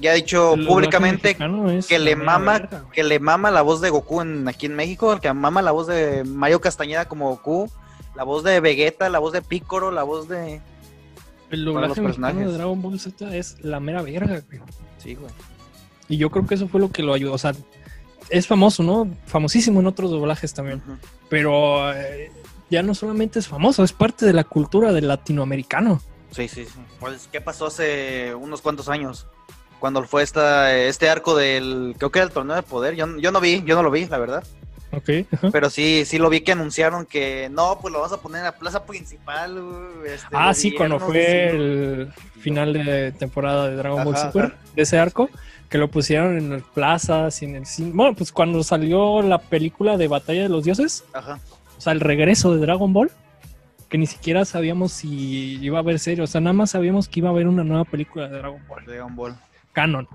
ya ha dicho El públicamente es que le mama, verga, que le mama la voz de Goku en, aquí en México, que mama la voz de Mario Castañeda como Goku, la voz de Vegeta, la voz de Piccolo, la voz de... El doblaje mexicano de. Dragon Ball Z es la mera verga, güey. Sí, güey. Y yo creo que eso fue lo que lo ayudó. O sea, es famoso, ¿no? Famosísimo en otros doblajes también. Pero eh, ya no solamente es famoso, es parte de la cultura del latinoamericano. Sí, sí, sí. Pues, ¿qué pasó hace unos cuantos años? Cuando fue esta, este arco del, creo que era el torneo de poder. Yo, yo no vi, yo no lo vi, la verdad. Ok. ajá. Pero sí, sí lo vi que anunciaron que no, pues lo vas a poner en la plaza principal. este, Ah, sí, cuando fue el final de temporada de Dragon Ball Ajá, Super, ajá. de ese arco, que lo pusieron en las plazas y en el cine. Bueno, pues cuando salió la película de Batalla de los Dioses, Ajá. o sea, el regreso de Dragon Ball, que ni siquiera sabíamos si iba a haber serie, o sea, nada más sabíamos que iba a haber una nueva película de Dragon Ball, de Dragon Ball. canon.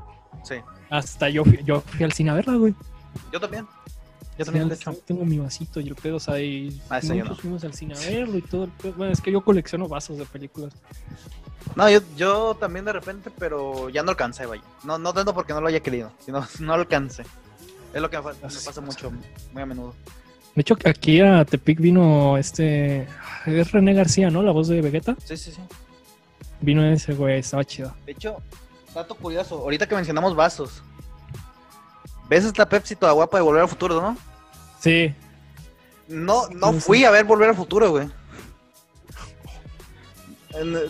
Sí. Hasta yo fui, yo fui al cine a verla, güey. Yo también. Yo Sí, también, hecho. Tengo mi vasito y el pedo, o sea, y Ah, no. fuimos al cine a verlo y todo. el pedo. Bueno, es que yo colecciono vasos de películas. No, yo, yo también de repente, pero ya no alcancé, vaya. No, no tanto porque no lo haya querido, sino no alcancé. Es lo que me, pasa. mucho, muy a menudo. De hecho, aquí a Tepic vino este. Es René García, ¿no? La voz de Vegeta. Sí, sí, sí. Vino ese güey, estaba chido. De hecho, dato curioso, ahorita que mencionamos vasos. ¿Ves esta Pepsi toda guapa de Volver al Futuro, no? Sí. No, no fui a ver Volver al Futuro, güey.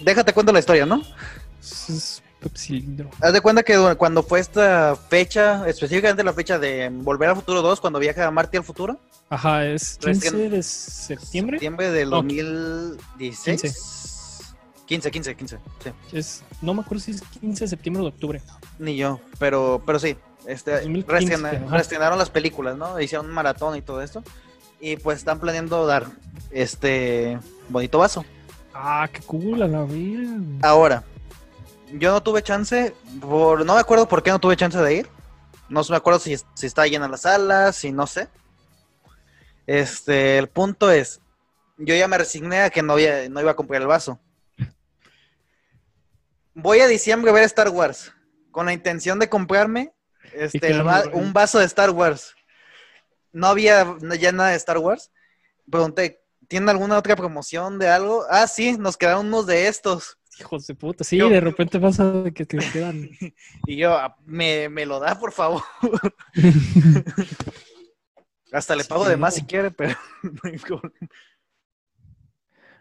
Déjate cuento la historia, ¿no? Pepsilindro. Haz de cuenta que cuando fue esta fecha, específicamente la fecha de Volver al Futuro 2, cuando viaja Marty al futuro, Ajá, es Recién- 15 de septiembre. septiembre del No. 2016. 15, 15, 15, sí. Es, no me acuerdo si es 15 de septiembre o de octubre. Ni yo, pero, pero sí. Este, 2015, reestrena- ajá. reestrenaron las películas, ¿no? Hicieron un maratón y todo esto. Y pues están planeando dar este bonito vaso. Ah, qué cool, a la vida. Ahora, yo no tuve chance, por, no me acuerdo por qué no tuve chance de ir. No me acuerdo si, si está llena la sala, si no sé. Este, el punto es, yo ya me resigné a que no, había- no iba a comprar el vaso. Voy a diciembre a ver Star Wars con la intención de comprarme este, va- un vaso de Star Wars. No había ya nada de Star Wars. Pregunté, ¿tienen alguna otra promoción de algo? Ah, sí, nos quedaron unos de estos. Hijos de puta. Sí, Yo- de repente pasa de que te quedan. Y yo, "Ah, ¿me, me lo da, por favor? Hasta le Sí, pago de más no. si quiere, pero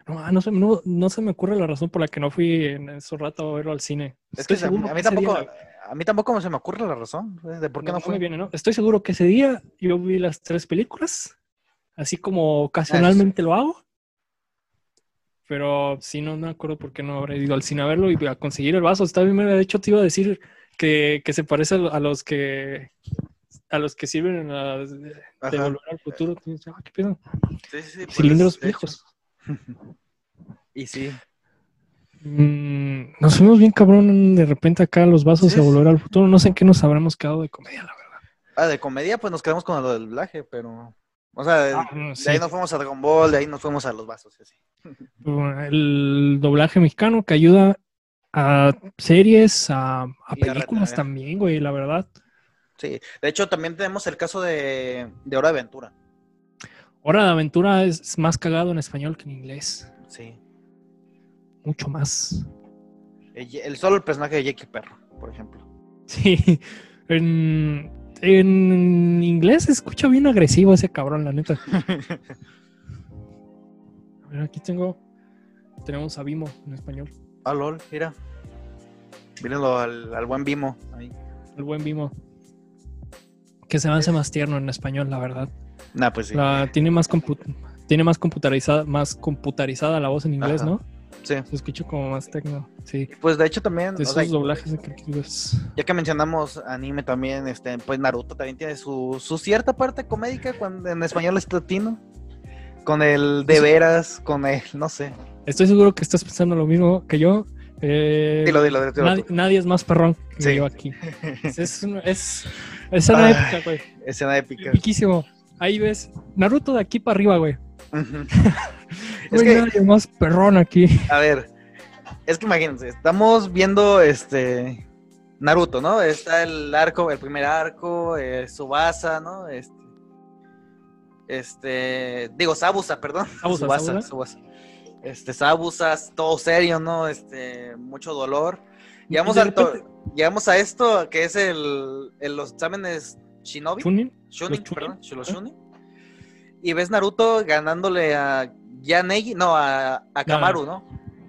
no ah, no, se, no, no se me ocurre la razón por la que no fui en ese rato a verlo al cine. Es que a mí, a tampoco, día- a mí tampoco se me ocurre la razón eh, de por qué no, no, me viene, ¿no? Estoy seguro que ese día yo vi las tres películas, así como ocasionalmente lo hago. Pero sí, no, no me acuerdo por qué no habré ido al cine a verlo y a conseguir el vaso. Está bien, de hecho te iba a decir que, que se parece a lo- a los que a los que sirven en las de, de. Volver al futuro. Ah, qué pedo. Sí, sí, sí, pues, Cilindros hecho. viejos. Y sí. Mm, nos fuimos bien cabrón de repente acá los vasos Sí, a volver al futuro. No sé en qué nos habremos quedado de comedia, la verdad. Ah, de comedia, pues nos quedamos con lo del doblaje, pero. O sea, de, Ah, no, de sí. ahí nos fuimos a Dragon Ball, de ahí nos fuimos a los vasos, así. El doblaje mexicano que ayuda a series, a, a Y a películas también, güey, la verdad. Sí. De hecho, también tenemos el caso de, de Hora de Aventura. Hora de Aventura es, más cagado en español que en inglés. Sí. Mucho más. El, el- solo el personaje de Jake Perro, por ejemplo. Sí. En, en inglés se escucha bien agresivo ese cabrón, la neta. A ver, aquí tengo. Tenemos a Vimo en español. Ah, lol, mira. Mírenlo al, al buen Vimo. Ahí. El buen Vimo. Que se me hace más tierno en español, la verdad. Nah, pues sí. La- tiene más tiene más computarizada, más computarizada la voz en inglés, Ajá. ¿no? Sí. Se escucha como más tecno. Sí. Pues de hecho también, De o sea, esos doblajes de creativos. ya que mencionamos anime también, este, pues Naruto también tiene su, su cierta parte comédica cuando en español es latino. Con el de veras, con el, no sé. Estoy seguro que estás pensando lo mismo que yo. Eh, Dilo, dilo, dilo, nadie, nadie es más perrón que Sí. yo aquí. Es, es, es, es una Ay. épica, güey. Escena épica. Epiquísimo. Ahí ves Naruto de aquí para arriba, güey. Ujú. No es hay que, más perrón aquí. a ver, es que imagínense, estamos viendo este Naruto, ¿no? Está el arco, el primer arco, eh, Subasa, ¿no? Este, este, digo, Sabusa, perdón. Sabusa, Tsubasa, Sabusa. Tsubasa. Este, Sabusa, todo serio, ¿no? Este, mucho dolor. Llegamos, al repente- llegamos a esto, que es el, el- los exámenes Shinobi. Chunin. Los Chunin. perdón, los Shunin. Y ves Naruto ganándole a Yanegi, no, a, a Kamaru, ¿no?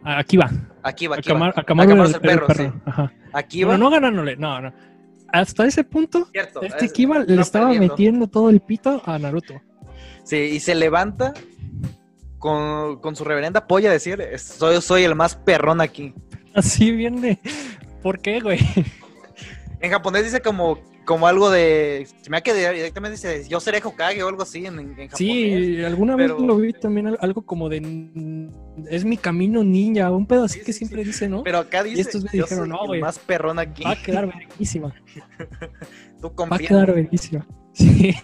Aquí va. Aquí va, A aquí va. A Kamaru Kamaru el, es el perro, perro. sí. Ajá. Aquí Bueno, va. no ganándole, no, no. Hasta ese punto, Cierto. este es- Kiba le no estaba perdiendo. metiendo todo el pito a Naruto. Sí, y se levanta con, con su reverenda polla a decir, soy, soy el más perrón aquí. Así viene. ¿Por qué, güey? En japonés dice como, como algo de, se me ha que directamente dice, yo seré Hokage o algo así en, en japonés. Sí, alguna vez lo vi también al- algo como de "N- es mi camino ninja, un pedo así Sí, que sí, siempre sí. dice, ¿no? Pero acá dice, estos me yo dijeron, no, güey. más perrón aquí. Va a quedar verguísima. Tú Va a quedar verguísima. Sí.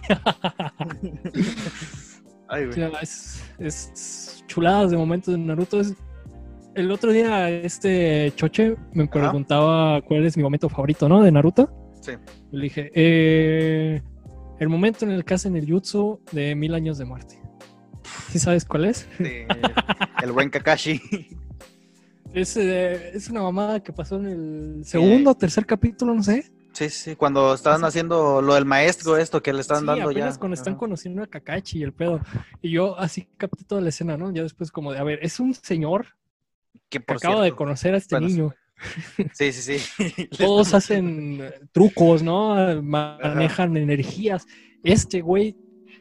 Ay, O güey. sea, es, es chuladas de momentos de Naruto. Es... El otro día este Choche me preguntaba cuál es mi momento favorito, ¿no? De Naruto. Sí. Le dije, eh, el momento en el que hacen el jutsu de mil años de muerte. ¿Sí sabes cuál es? el buen Kakashi. Es, eh, es una mamada que pasó en el segundo o tercer capítulo, no sé. Sí, sí, cuando estaban haciendo lo del maestro, esto que le estaban Sí, dando ya. apenas cuando están Ajá. conociendo a Kakashi y el pedo. Y yo así capté toda la escena, ¿no? Ya después como de, a ver, es un señor Que que por acaba de conocer a este Bueno, niño. Sí, sí, sí. Todos hacen trucos, ¿no? Manejan energías. Este güey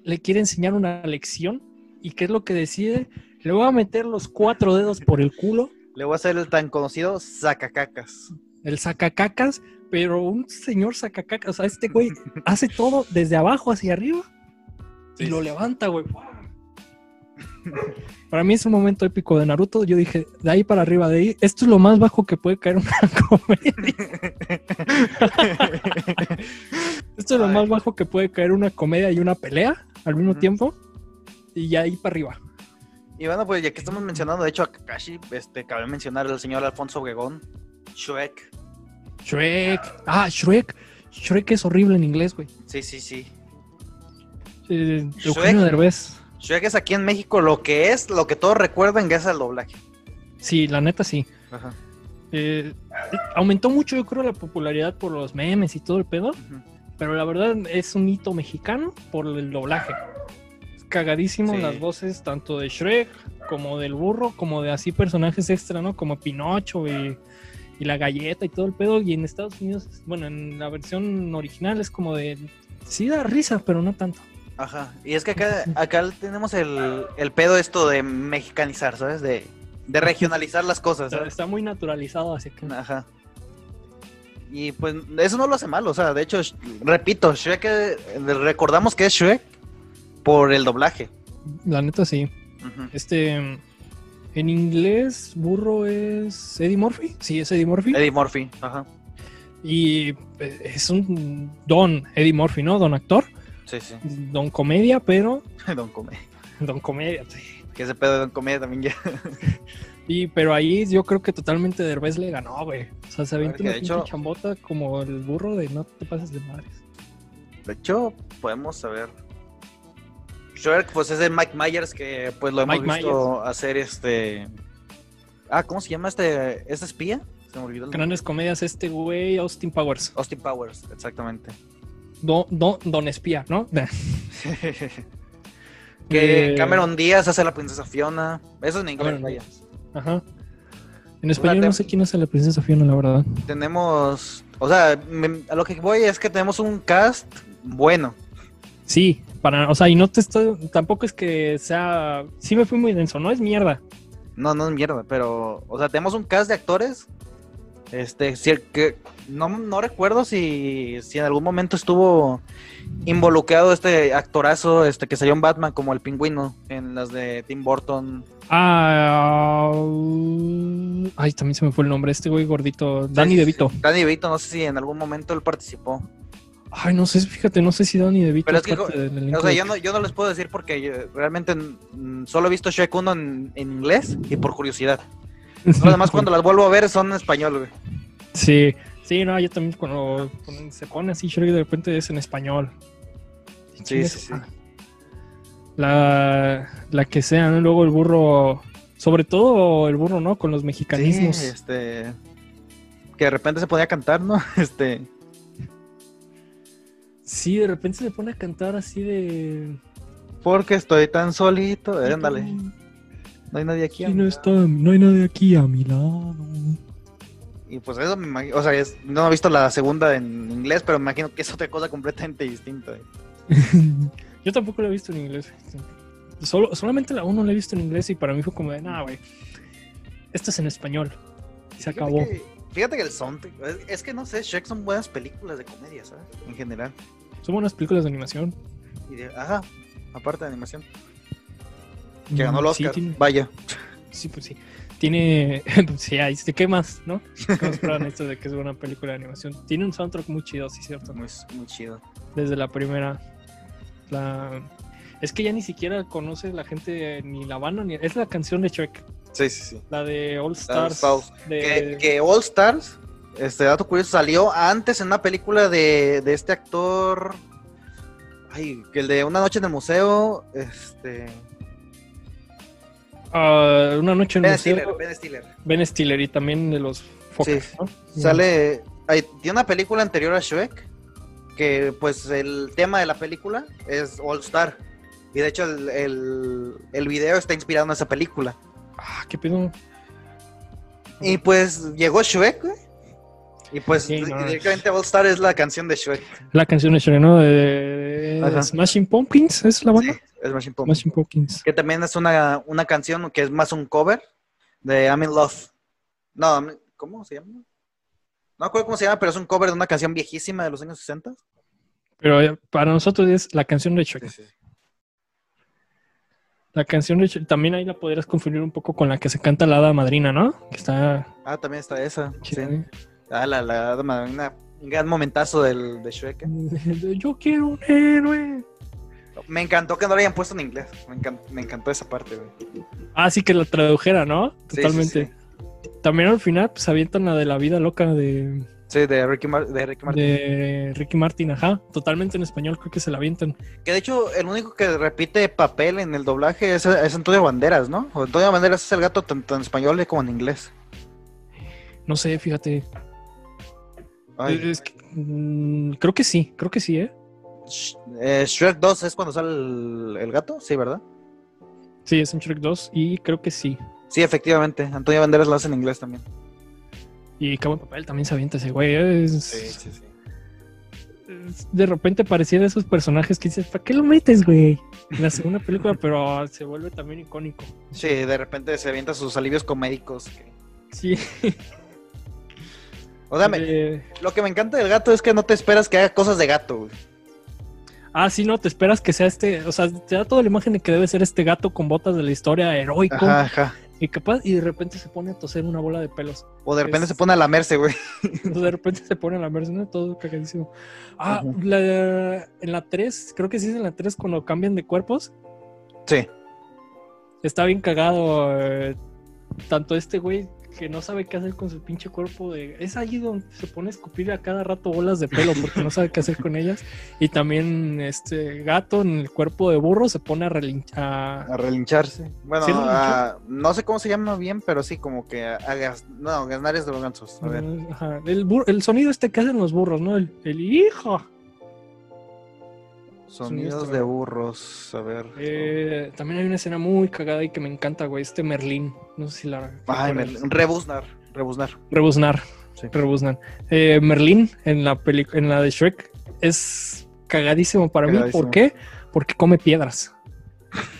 le quiere enseñar una lección. ¿Y qué es lo que decide? Le voy a meter los cuatro dedos por el culo, Le voy a hacer el tan conocido sacacacas. el sacacacas, pero un señor sacacacas. O sea, este güey hace todo desde abajo hacia arriba y lo levanta, güey. Para mí es un momento épico de Naruto. Yo dije, de ahí para arriba, de ahí, esto es lo más bajo que puede caer una comedia. Esto es lo más bajo que puede caer una comedia y una pelea al mismo tiempo. y ya ahí para arriba. Y bueno, pues ya que estamos mencionando, de hecho, a Kakashi, este, cabe mencionar al señor Alfonso Obregón, Shrek. Shrek. Ah, Shrek. Shrek es horrible en inglés, güey. Sí, sí, sí. Eh, Shrek. Eugenio Derbez. Shrek es aquí en México lo que es, lo que todos recuerdan que es el doblaje. Sí, la neta sí. Ajá. Eh, aumentó mucho, yo creo, la popularidad por los memes y todo el pedo. Pero la verdad es un hito mexicano por el doblaje. Es cagadísimo Sí. las voces tanto de Shrek como del burro, como de así personajes extra, ¿no? Como Pinocho y, y la galleta y todo el pedo. Y en Estados Unidos, bueno, en la versión original es como de... Sí da risa, pero no tanto. Ajá. Y es que acá, acá tenemos el, el pedo esto de mexicanizar, ¿sabes? De, de regionalizar las cosas, Está, ¿sabes? está muy naturalizado, así que... Ajá. Y pues eso no lo hace mal, o sea, de hecho, repito, Shrek, eh, recordamos que es Shrek por el doblaje. La neta sí. Este... En inglés, burro es Eddie Murphy. Sí, es Eddie Murphy. Eddie Murphy, ajá. Y eh, es un don Eddie Murphy, ¿no? Don actor, Sí, sí. don comedia, pero Don Comedia. don comedia. sí. Que ese pedo de Don Comedia también ya. Y pero ahí yo creo que totalmente Derbez le ganó, güey. O sea, se avienta una de pinche hecho- chambota como el burro de no te pases de madres. De hecho, podemos saber. Shrek, pues es de Mike Myers, que pues lo hemos visto hacer este. Ah, ¿cómo se llama este, este espía? Se me olvidó el. Grandes comedias, este güey, Austin Powers. Austin Powers, exactamente. Don, don, don espía, ¿no? que Eh, Cameron Díaz hace la princesa Fiona. Eso es en inglés, vaya. Ajá. En español no sé quién es la princesa Fiona, la verdad. Tenemos. O sea, me- a lo que voy es que tenemos un cast bueno. Sí, para, o sea, y no te estoy, tampoco es que sea, sí me fui muy denso, no es mierda. No, no es mierda, pero. O sea, tenemos un cast de actores. Este, que. No, no recuerdo si, si en algún momento estuvo involucrado este actorazo este que salió en Batman como el pingüino en las de Tim Burton. Ah, ay, también se me fue el nombre, este güey gordito, Danny DeVito. Danny DeVito, no sé si en algún momento él participó. Ay, no sé, fíjate, no sé si Danny DeVito Pero es que, parte del elenco O sea, de- yo no, yo no les puedo decir porque yo realmente mm, solo he visto Shrek 1 en, en inglés y por curiosidad. Además, cuando las vuelvo a ver son en español, güey. Sí, sí, no, yo también cuando, cuando se pone así Shrek de repente es en español. Sí, sí, sí. La, la que sea, ¿no? Luego el burro, sobre todo el burro, ¿no? Con los mexicanismos. Sí, este. Que de repente se podía cantar, ¿no? Este. Sí, de repente se pone a cantar así de... Porque estoy tan solito. Eh, ándale. No hay nadie aquí. Sí, no, está, no hay nadie aquí a mi lado. Y pues eso me imagino. O sea, es- no he visto la segunda en inglés, pero me imagino que es otra cosa completamente distinta. Yo tampoco lo he visto en inglés. Solo, solamente la uno la he visto en inglés y para mí fue como de, nada, güey. Esto es en español. Y se acabó. Fíjate que, fíjate que el soundtrack. Es, es que no sé, Shrek son buenas películas de comedia, ¿sabes? En general. Son buenas películas de animación. Y de- ajá, aparte de animación. Que ganó el Mm, sí, Oscar. tiene- Vaya. Sí, pues sí. Tiene. sí, ahí sí, ¿qué más, no? ¿Qué más prueban esto de que es una película de animación? Tiene un soundtrack muy chido, sí, cierto. Muy, muy chido. Desde la primera. La... Es que ya ni siquiera conoce la gente ni la banda ni. Es la canción de Shrek. Sí, sí, sí. La de All Stars. Stars. De... Que, que All Stars, este dato curioso, salió antes en una película de, de este actor. Ay, que el de Una Noche en el Museo. Este. Ah, una noche en el Ben museo. Stiller. Ben Stiller. Ben Stiller y también de los Fokker, Sí. ¿no? Sale. ay, tiene una película anterior a Shrek. Que pues el tema de la película es All Star. Y de hecho el, el, el video está inspirado en esa película. Ah, qué pedo. Y pues llegó Shrek, güey. Y pues Sí, no, directamente All Star es la canción de Shrek. La canción de Shrek, ¿no? De. Smashing Pumpkins, ¿es la banda? Sí, es Machine Pumpkins. Smashing Pumpkins. Que también es una, una canción que es más un cover de I'm in Love. No, ¿cómo se llama? No acuerdo cómo se llama, pero es un cover de una canción viejísima de los años 60. Pero eh, para nosotros es la canción de Shrek. La canción de Shrek, también ahí la podrías confundir un poco con la que se canta la hada madrina, ¿no? Que está Ah, también está esa. Sí. ¿eh? Ah, la, la, una- un gran momentazo del, de Shrek. ¿eh? Yo quiero un héroe. Me encantó que no lo hayan puesto en inglés. Me, encan- me encantó esa parte, güey. Ah, sí que la tradujera, ¿no? Sí, Totalmente. sí, También al final, pues avientan la de la vida loca de, Sí, de Ricky, Mar- de Ricky Martin. de Ricky Martin, ajá. Totalmente en español creo que se la avientan. Que de hecho, el único que repite papel en el doblaje es, es Antonio Banderas, ¿no? O Antonio Banderas es el gato tanto en español como en inglés. No sé, fíjate. Ay. Es que, mm, creo que sí, creo que sí, ¿eh? Eh, Shrek 2 es cuando sale el, el gato, sí, ¿verdad? Sí, es en Shrek 2 y creo que sí. Sí, efectivamente. Antonio Banderas lo hace en inglés también. Y Cabo de Papel también se avienta ese güey. Es, sí, sí. es- de repente pareciera esos personajes que dices, ¿para qué lo metes, güey? En la segunda película, pero se vuelve también icónico. Sí, de repente se avienta sus alivios comédicos. que- Sí. O sea, me- Eh, lo que me encanta del gato es que no te esperas que haga cosas de gato, güey. Ah, sí, no, te esperas que sea este, o sea, te da toda la imagen de que debe ser este gato con botas de la historia heroico Ajá, ajá. y capaz, y de repente se pone a toser una bola de pelos. O de repente Es- se pone a lamerse, güey. De repente se pone a la merced, todo cagadísimo. Ah, la- en la 3, creo que sí es en la 3 cuando cambian de cuerpos. Sí. Está bien cagado. eh, tanto este güey que no sabe qué hacer con su pinche cuerpo. De, es ahí donde se pone a escupir a cada rato bolas de pelo porque no sabe qué hacer con ellas. Y también este gato en el cuerpo de burro se pone a relinchar. A relincharse. Bueno, a- no sé cómo se llama bien, pero sí, como que a, a gas- no, gasnares de los gansos. A ver. Ajá, El, bur- el sonido este que hacen los burros, ¿no? El, el hijo. Sonidos Sonidos de burros. A ver. Eh, también hay una escena muy cagada y que me encanta, güey. Este Merlín. No sé si la. Ay, recuerdas. me- rebuznar. Rebuznar. Rebuznar. Sí. Rebuznar. Eh, Merlín en la peli en la de Shrek es cagadísimo para mí. ¿Por qué? Porque come piedras.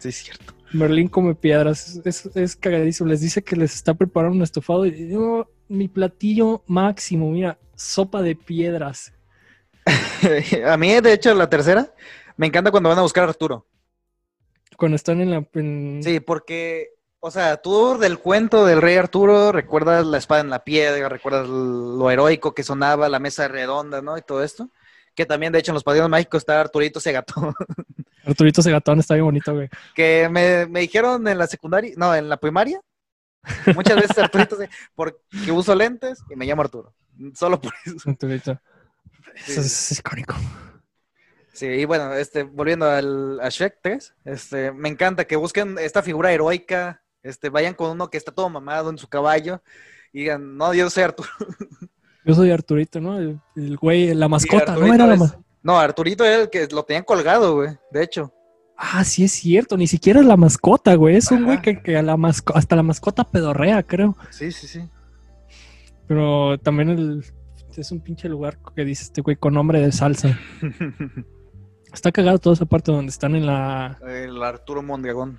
Sí, es cierto. Merlín come piedras. Es, es- es cagadísimo. Les dice que les está preparando un estofado. Y yo, mi platillo máximo, mira, sopa de piedras. a mí, de hecho, la tercera, me encanta cuando van a buscar a Arturo. Cuando están en la. en- Sí, porque, o sea, tú del cuento del rey Arturo recuerdas la espada en la piedra, recuerdas lo heroico que sonaba, la mesa redonda, ¿no? Y todo esto. Que también, de hecho, en los padrinos mágicos está Arturito ese gato. Arturito ese gatón está bien bonito, güey. que me, me dijeron en la secundaria, no, en la primaria. Muchas veces Arturito porque uso lentes y me llamo Arturo. Solo por eso. Arturito. Eso es, es icónico. Sí, y bueno, este, volviendo al, a Shrek 3, este, me encanta que busquen esta figura heroica, este, vayan con uno que está todo mamado en su caballo y digan, no, yo soy Arturo. Yo soy Arturito, ¿no? El, el güey, la mascota, ¿no? Era la es- ma- No, Arturito era el que lo tenían colgado, güey, de hecho. Ah, sí es cierto, ni siquiera es la mascota, güey. Es un güey que, que a la masco- hasta la mascota pedorrea, creo. Sí, sí, sí. Pero también el, es un pinche lugar que dice este güey con nombre de salsa. Está cagado toda esa parte donde están en la, el Arturo Mondragón.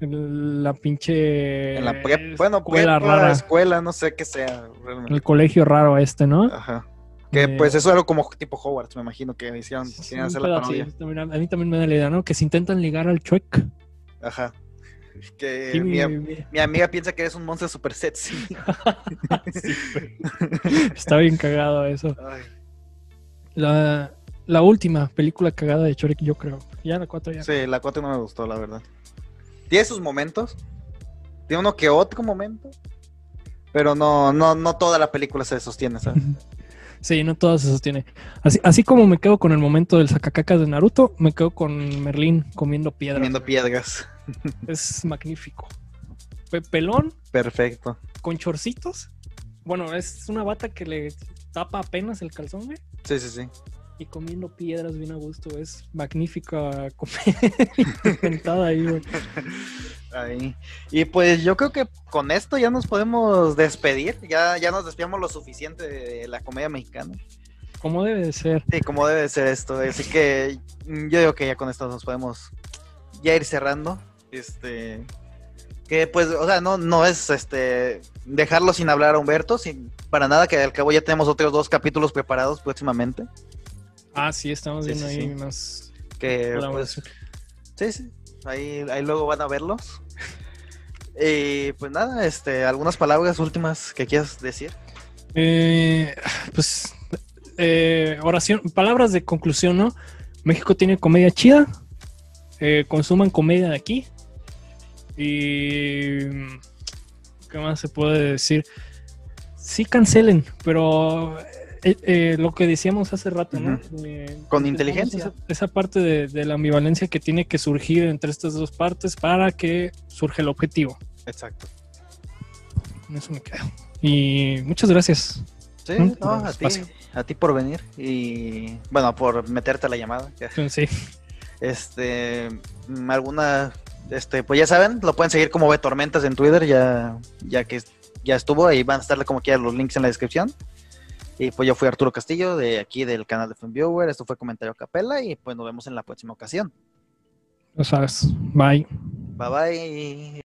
en la pinche En la prep, bueno, escuela prepa, rara, escuela, no sé qué sea. en realmente. el colegio raro este, ¿no? Ajá. Que Eh, pues eso era como tipo Hogwarts, me imagino que hicieron, Sí, querían un hacer la pedazo, parodia. sí, también a, a mí también me da la idea, ¿no? Que se intentan ligar al Chuec. Ajá. Que Sí, mi, mi- mi- mi amiga piensa que eres un monstruo super sexy. Sí. Está bien cagado eso. Ay. La, la última película cagada de Shrek, yo creo. Ya la cuatro ya. Sí, la 4 no me gustó, la verdad. Tiene sus momentos. Tiene uno que otro momento. Pero no, no, no toda la película se sostiene, ¿sabes? Sí, no todo se sostiene. Así, así como me quedo con el momento del sacacacas de Naruto, me quedo con Merlín comiendo piedras. Comiendo piedras. Es magnífico. Pe- pelón, Perfecto. con chorcitos. Bueno, es una bata que le tapa apenas el calzón, güey. Sí, sí, sí. Y comiendo piedras bien a gusto. Es magnífica comer ahí, güey. Ahí. Y pues yo creo que con esto ya nos podemos despedir. Ya, ya nos despedimos lo suficiente de la comedia mexicana. Como debe de ser. Sí, como debe ser esto. Así que yo digo que ya con esto nos podemos ya ir cerrando. Este. Que pues, o sea, no, no es este dejarlo sin hablar a Humberto, sin, para nada, que al cabo ya tenemos otros dos capítulos preparados próximamente. Ah, sí, estamos viendo sí, ahí sí. más. Que pues, sí, sí. Ahí, ahí luego van a verlos. Y pues nada, este, algunas palabras últimas que quieras decir. Eh, pues, eh, oración, palabras de conclusión, ¿no? México tiene comedia chida. eh, consuman comedia de aquí. Y. ¿Qué más se puede decir? Sí cancelen, pero eh, eh, lo que decíamos hace rato, ¿no? Eh, Con inteligencia. Esa, esa parte de, de la ambivalencia que tiene que surgir entre estas dos partes para que surja el objetivo. Exacto. Con eso me quedo. Y muchas gracias. Sí, no, a ti, a ti por venir y bueno, por meterte a la llamada. Sí. Este, alguna, este, pues ya saben, lo pueden seguir como B Tormentas en Twitter, ya, ya que ya estuvo, ahí van a estar como quiera los links en la descripción. Y pues yo fui Arturo Castillo de aquí del canal de FunViewer, esto fue Comentario Capela y pues nos vemos en la próxima ocasión. Lo sabes. Bye. Bye bye.